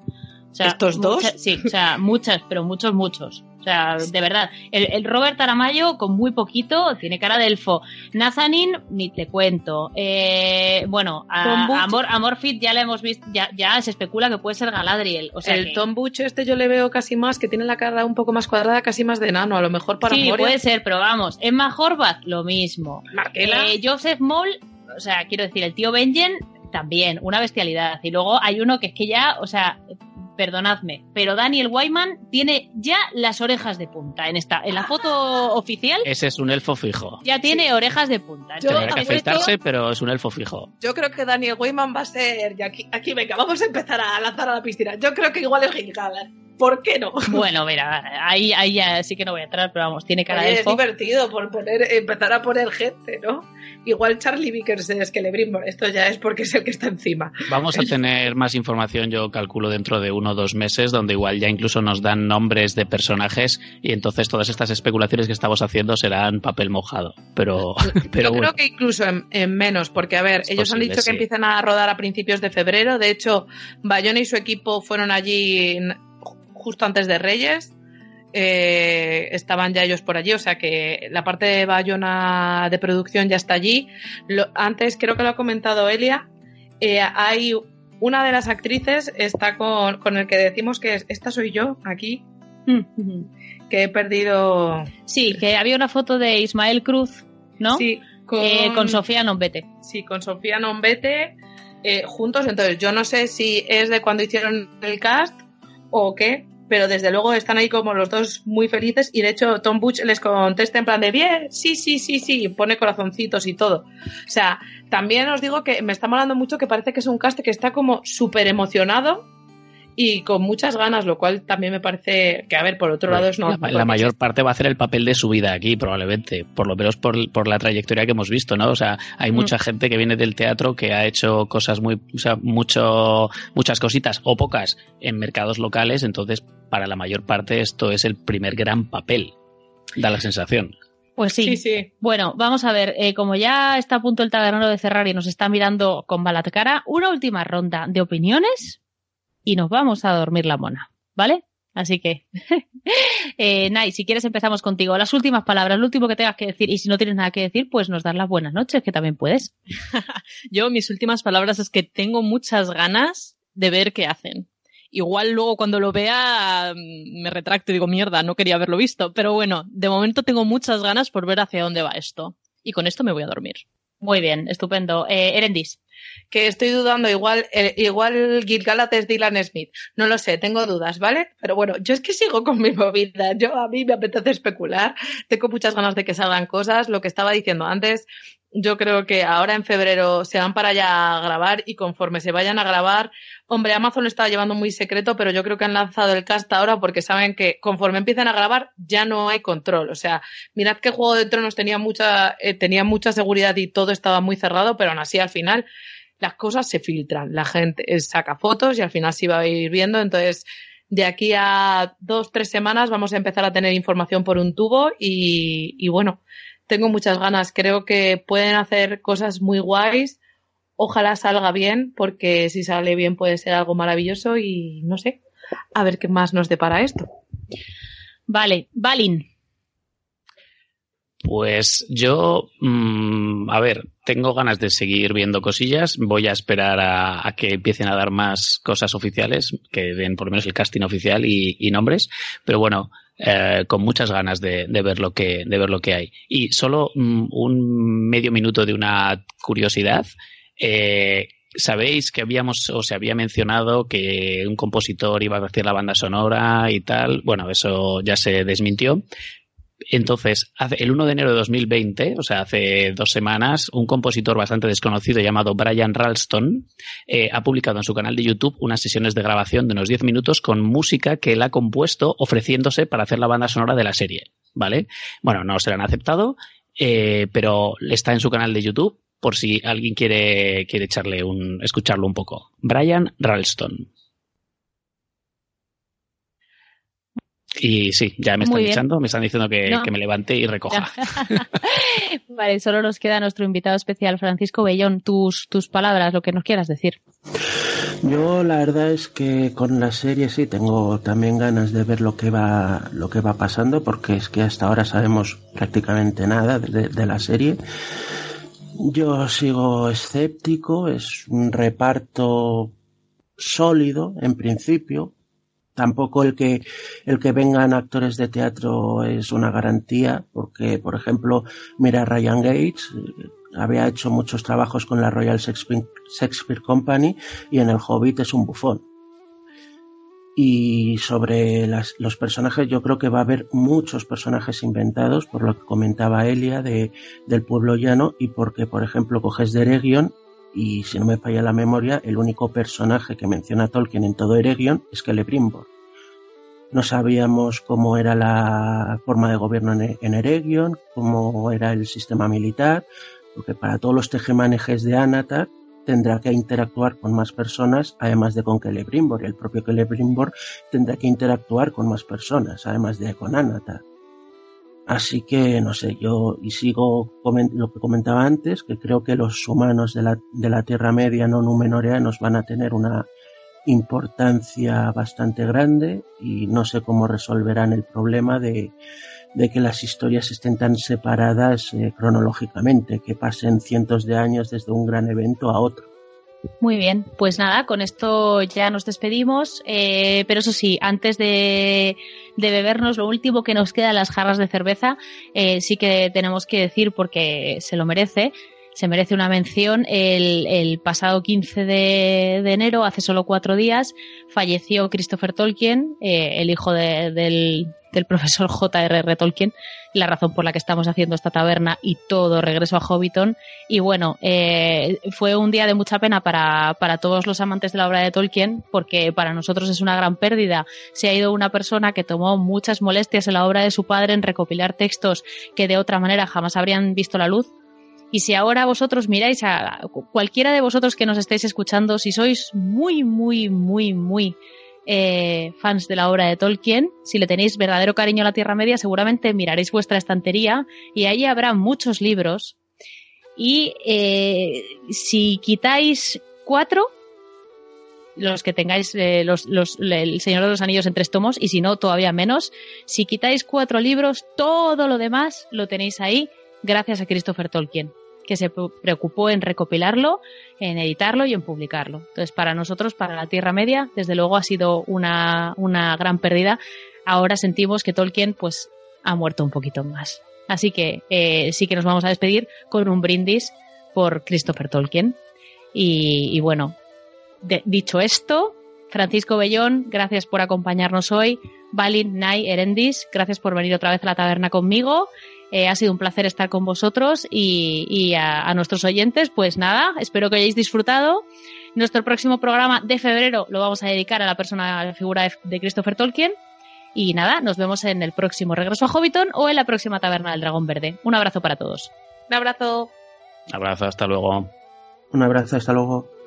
¿Estos dos? sí, o sea, muchas, pero muchos, muchos. O sea, de verdad. El, Robert Aramayo, con muy poquito, tiene cara de elfo. Nazanin, ni te cuento. Eh, bueno, a, Amor, Amorfit ya le hemos visto, ya, ya se especula que puede ser Galadriel. O sea el Tom Butch este yo le veo casi más, que tiene la cara un poco más cuadrada, casi más de enano. A lo mejor para Sí, puede ser, pero vamos. Emma Horvath, lo mismo. Eh, Joseph Moll, o sea, quiero decir, el tío Benjen, también, una bestialidad. Y luego hay uno que es que ya, o sea, perdonadme, pero Daniel Wyman tiene ya las orejas de punta en esta, en la foto oficial. Ese es un elfo fijo. Ya tiene orejas de punta. Tendrá que afeitarse, pero es un elfo fijo. Yo creo que Daniel Wyman va a ser, y aquí, aquí venga, vamos a empezar a lanzar a la piscina. Yo creo que igual es Gilgalad. ¿Por qué no? Bueno, mira, ahí, ahí ya sí que no voy a entrar, pero vamos, tiene cara de elfo. Es divertido por poner, empezar a poner gente, ¿no? Igual Charlie Vickers es que le brimbo. Esto ya es porque es el que está encima. Vamos a tener más información, yo calculo, dentro de uno o dos meses, donde igual ya incluso nos dan nombres de personajes y entonces todas estas especulaciones que estamos haciendo serán papel mojado. Pero, pero yo creo que incluso en, menos, porque a ver, ellos han dicho que empiezan a rodar a principios de febrero. De hecho, Bayona y su equipo fueron allí justo antes de Reyes. Eh, estaban ya ellos por allí, o sea que la parte de Bayona de producción ya está allí. antes creo que lo ha comentado Elia, eh, hay una de las actrices está con, con, el que decimos que esta soy yo aquí, que he perdido. Sí, que había una foto de Ismael Cruz, ¿no? Sí, con, eh, con Sofía Nombete. Sí, con Sofía Nombete juntos. Entonces yo no sé si es de cuando hicieron el cast o qué, pero desde luego están ahí como los dos muy felices y de hecho Tom Butch les contesta en plan de bien, sí, sí, sí, sí, pone corazoncitos y todo. O sea, también os digo que me está molando mucho que parece que es un cast que está como súper emocionado y con muchas ganas, lo cual también me parece que, a ver, por otro lado es no. La, mayor parte va a hacer el papel de su vida aquí, probablemente, por lo menos por, la trayectoria que hemos visto, ¿no? O sea, hay mucha mm. gente que viene del teatro que ha hecho cosas muy, o sea, mucho, muchas cositas o pocas en mercados locales, entonces para la mayor parte esto es el primer gran papel, da la sensación. Pues sí. sí, Bueno, vamos a ver, eh, como ya está a punto el tabernero de cerrar y nos está mirando con bala cara, una última ronda de opiniones y nos vamos a dormir la mona, ¿vale? Así que, eh, Nai, si quieres empezamos contigo. Las últimas palabras, lo último que tengas que decir. Y si no tienes nada que decir, pues nos das las buenas noches, que también puedes. Yo, mis últimas palabras es que tengo muchas ganas de ver qué hacen. Igual luego cuando lo vea mm, me retracto y digo, mierda, no quería haberlo visto. Pero bueno, de momento tengo muchas ganas por ver hacia dónde va esto. Y con esto me voy a dormir. Muy bien, estupendo. Eh, Erendis que estoy dudando, igual, eh, igual Gilgalad es Dylan Smith. No lo sé, tengo dudas, ¿vale? Pero bueno, yo es que sigo con mi movida. Yo a mí me apetece especular. Tengo muchas ganas de que salgan cosas. Lo que estaba diciendo antes, yo creo que ahora en febrero se van para allá a grabar y conforme se vayan a grabar, hombre, Amazon lo estaba llevando muy secreto, pero yo creo que han lanzado el cast ahora porque saben que conforme empiezan a grabar ya no hay control. O sea, mirad que Juego de Tronos tenía mucha, eh, tenía mucha seguridad y todo estaba muy cerrado, pero aún así al final las cosas se filtran. La gente saca fotos y al final se va a ir viendo. Entonces, de aquí a dos, tres semanas vamos a empezar a tener información por un tubo y bueno, tengo muchas ganas. Creo que pueden hacer cosas muy guays. Ojalá salga bien, porque si sale bien puede ser algo maravilloso y no sé, a ver qué más nos depara esto. Vale, Balin. Pues yo, mm, a ver, tengo ganas de seguir viendo cosillas. Voy a esperar a, que empiecen a dar más cosas oficiales, que den por lo menos el casting oficial y, nombres. Pero bueno, eh, con muchas ganas de, ver lo que, de ver lo que hay. Y solo mm, un medio minuto de una curiosidad. Eh, Sabéis que habíamos o se había mencionado que un compositor iba a hacer la banda sonora y tal. Bueno, eso ya se desmintió. Entonces, el 1 de enero de 2020, o sea, hace dos semanas, un compositor bastante desconocido llamado Brian Ralston eh, ha publicado en su canal de YouTube unas sesiones de grabación de unos 10 minutos con música que él ha compuesto ofreciéndose para hacer la banda sonora de la serie. ¿Vale? Bueno, no se la han aceptado, eh, pero está en su canal de YouTube por si alguien quiere, quiere echarle un, escucharlo un poco. Brian Ralston. Y sí, ya me están echando, me están diciendo que, me levante y recoja. vale, solo nos queda nuestro invitado especial, Francisco Bellón. Tus, tus palabras, lo que nos quieras decir. Yo la verdad es que con la serie sí tengo también ganas de ver lo que va, lo que va pasando, porque es que hasta ahora sabemos prácticamente nada de la serie. Yo sigo escéptico, es un reparto sólido en principio, tampoco el que el que vengan actores de teatro es una garantía porque por ejemplo mira Ryan Gates había hecho muchos trabajos con la Royal Shakespeare Company y en el Hobbit es un bufón y sobre los personajes yo creo que va a haber muchos personajes inventados por lo que comentaba Elia de, del pueblo llano y porque por ejemplo coges de Eregion y si no me falla la memoria, el único personaje que menciona Tolkien en todo Eregion es Celebrimbor. No sabíamos cómo era la forma de gobierno en Eregion, cómo era el sistema militar, porque para todos los tejemanejes de Anatar tendrá que interactuar con más personas, además de con Celebrimbor, y el propio Celebrimbor tendrá que interactuar con más personas, además de con Anatar. Así que, no sé, yo y sigo lo que comentaba antes, que creo que los humanos de la, de la Tierra Media no numenoreanos van a tener una importancia bastante grande y no sé cómo resolverán el problema de, de que las historias estén tan separadas eh, cronológicamente, que pasen cientos de años desde un gran evento a otro. Muy bien, pues nada, con esto ya nos despedimos, eh, pero eso sí, antes de, bebernos lo último que nos queda, las jarras de cerveza, eh, sí que tenemos que decir, porque se lo merece, se merece una mención, el, pasado 15 de, enero, hace solo cuatro días, falleció Christopher Tolkien, el hijo del, del profesor J.R.R. Tolkien, la razón por la que estamos haciendo esta taberna y todo regreso a Hobbiton. Y bueno, eh, fue un día de mucha pena para, para todos los amantes de la obra de Tolkien, porque para nosotros es una gran pérdida. Se ha ido una persona que tomó muchas molestias en la obra de su padre en recopilar textos que de otra manera jamás habrían visto la luz. Y si ahora vosotros miráis a cualquiera de vosotros que nos estéis escuchando, si sois muy, muy, muy, muy eh, fans de la obra de Tolkien, si le tenéis verdadero cariño a la Tierra Media, seguramente miraréis vuestra estantería y ahí habrá muchos libros. Y eh, si quitáis cuatro, los que tengáis eh, los, El Señor de los Anillos en tres tomos, y si no, todavía menos, si quitáis cuatro libros, todo lo demás lo tenéis ahí gracias a Christopher Tolkien que se preocupó en recopilarlo, en editarlo y en publicarlo. Entonces, para nosotros, para la Tierra Media, desde luego ha sido una, gran pérdida. Ahora sentimos que Tolkien, pues, ha muerto un poquito más. Así que eh, sí que nos vamos a despedir con un brindis por Christopher Tolkien. Y, bueno, dicho esto, Francisco Bellón, gracias por acompañarnos hoy. Balin, Nai, Erendis, gracias por venir otra vez a la taberna conmigo. Eh, ha sido un placer estar con vosotros y, a, nuestros oyentes, pues nada, espero que hayáis disfrutado. Nuestro próximo programa de febrero lo vamos a dedicar a la persona, a la figura de, Christopher Tolkien. Y nada, nos vemos en el próximo regreso a Hobbiton o en la próxima taberna del Dragón Verde. Un abrazo para todos. Un abrazo. Un abrazo, hasta luego. Un abrazo, hasta luego.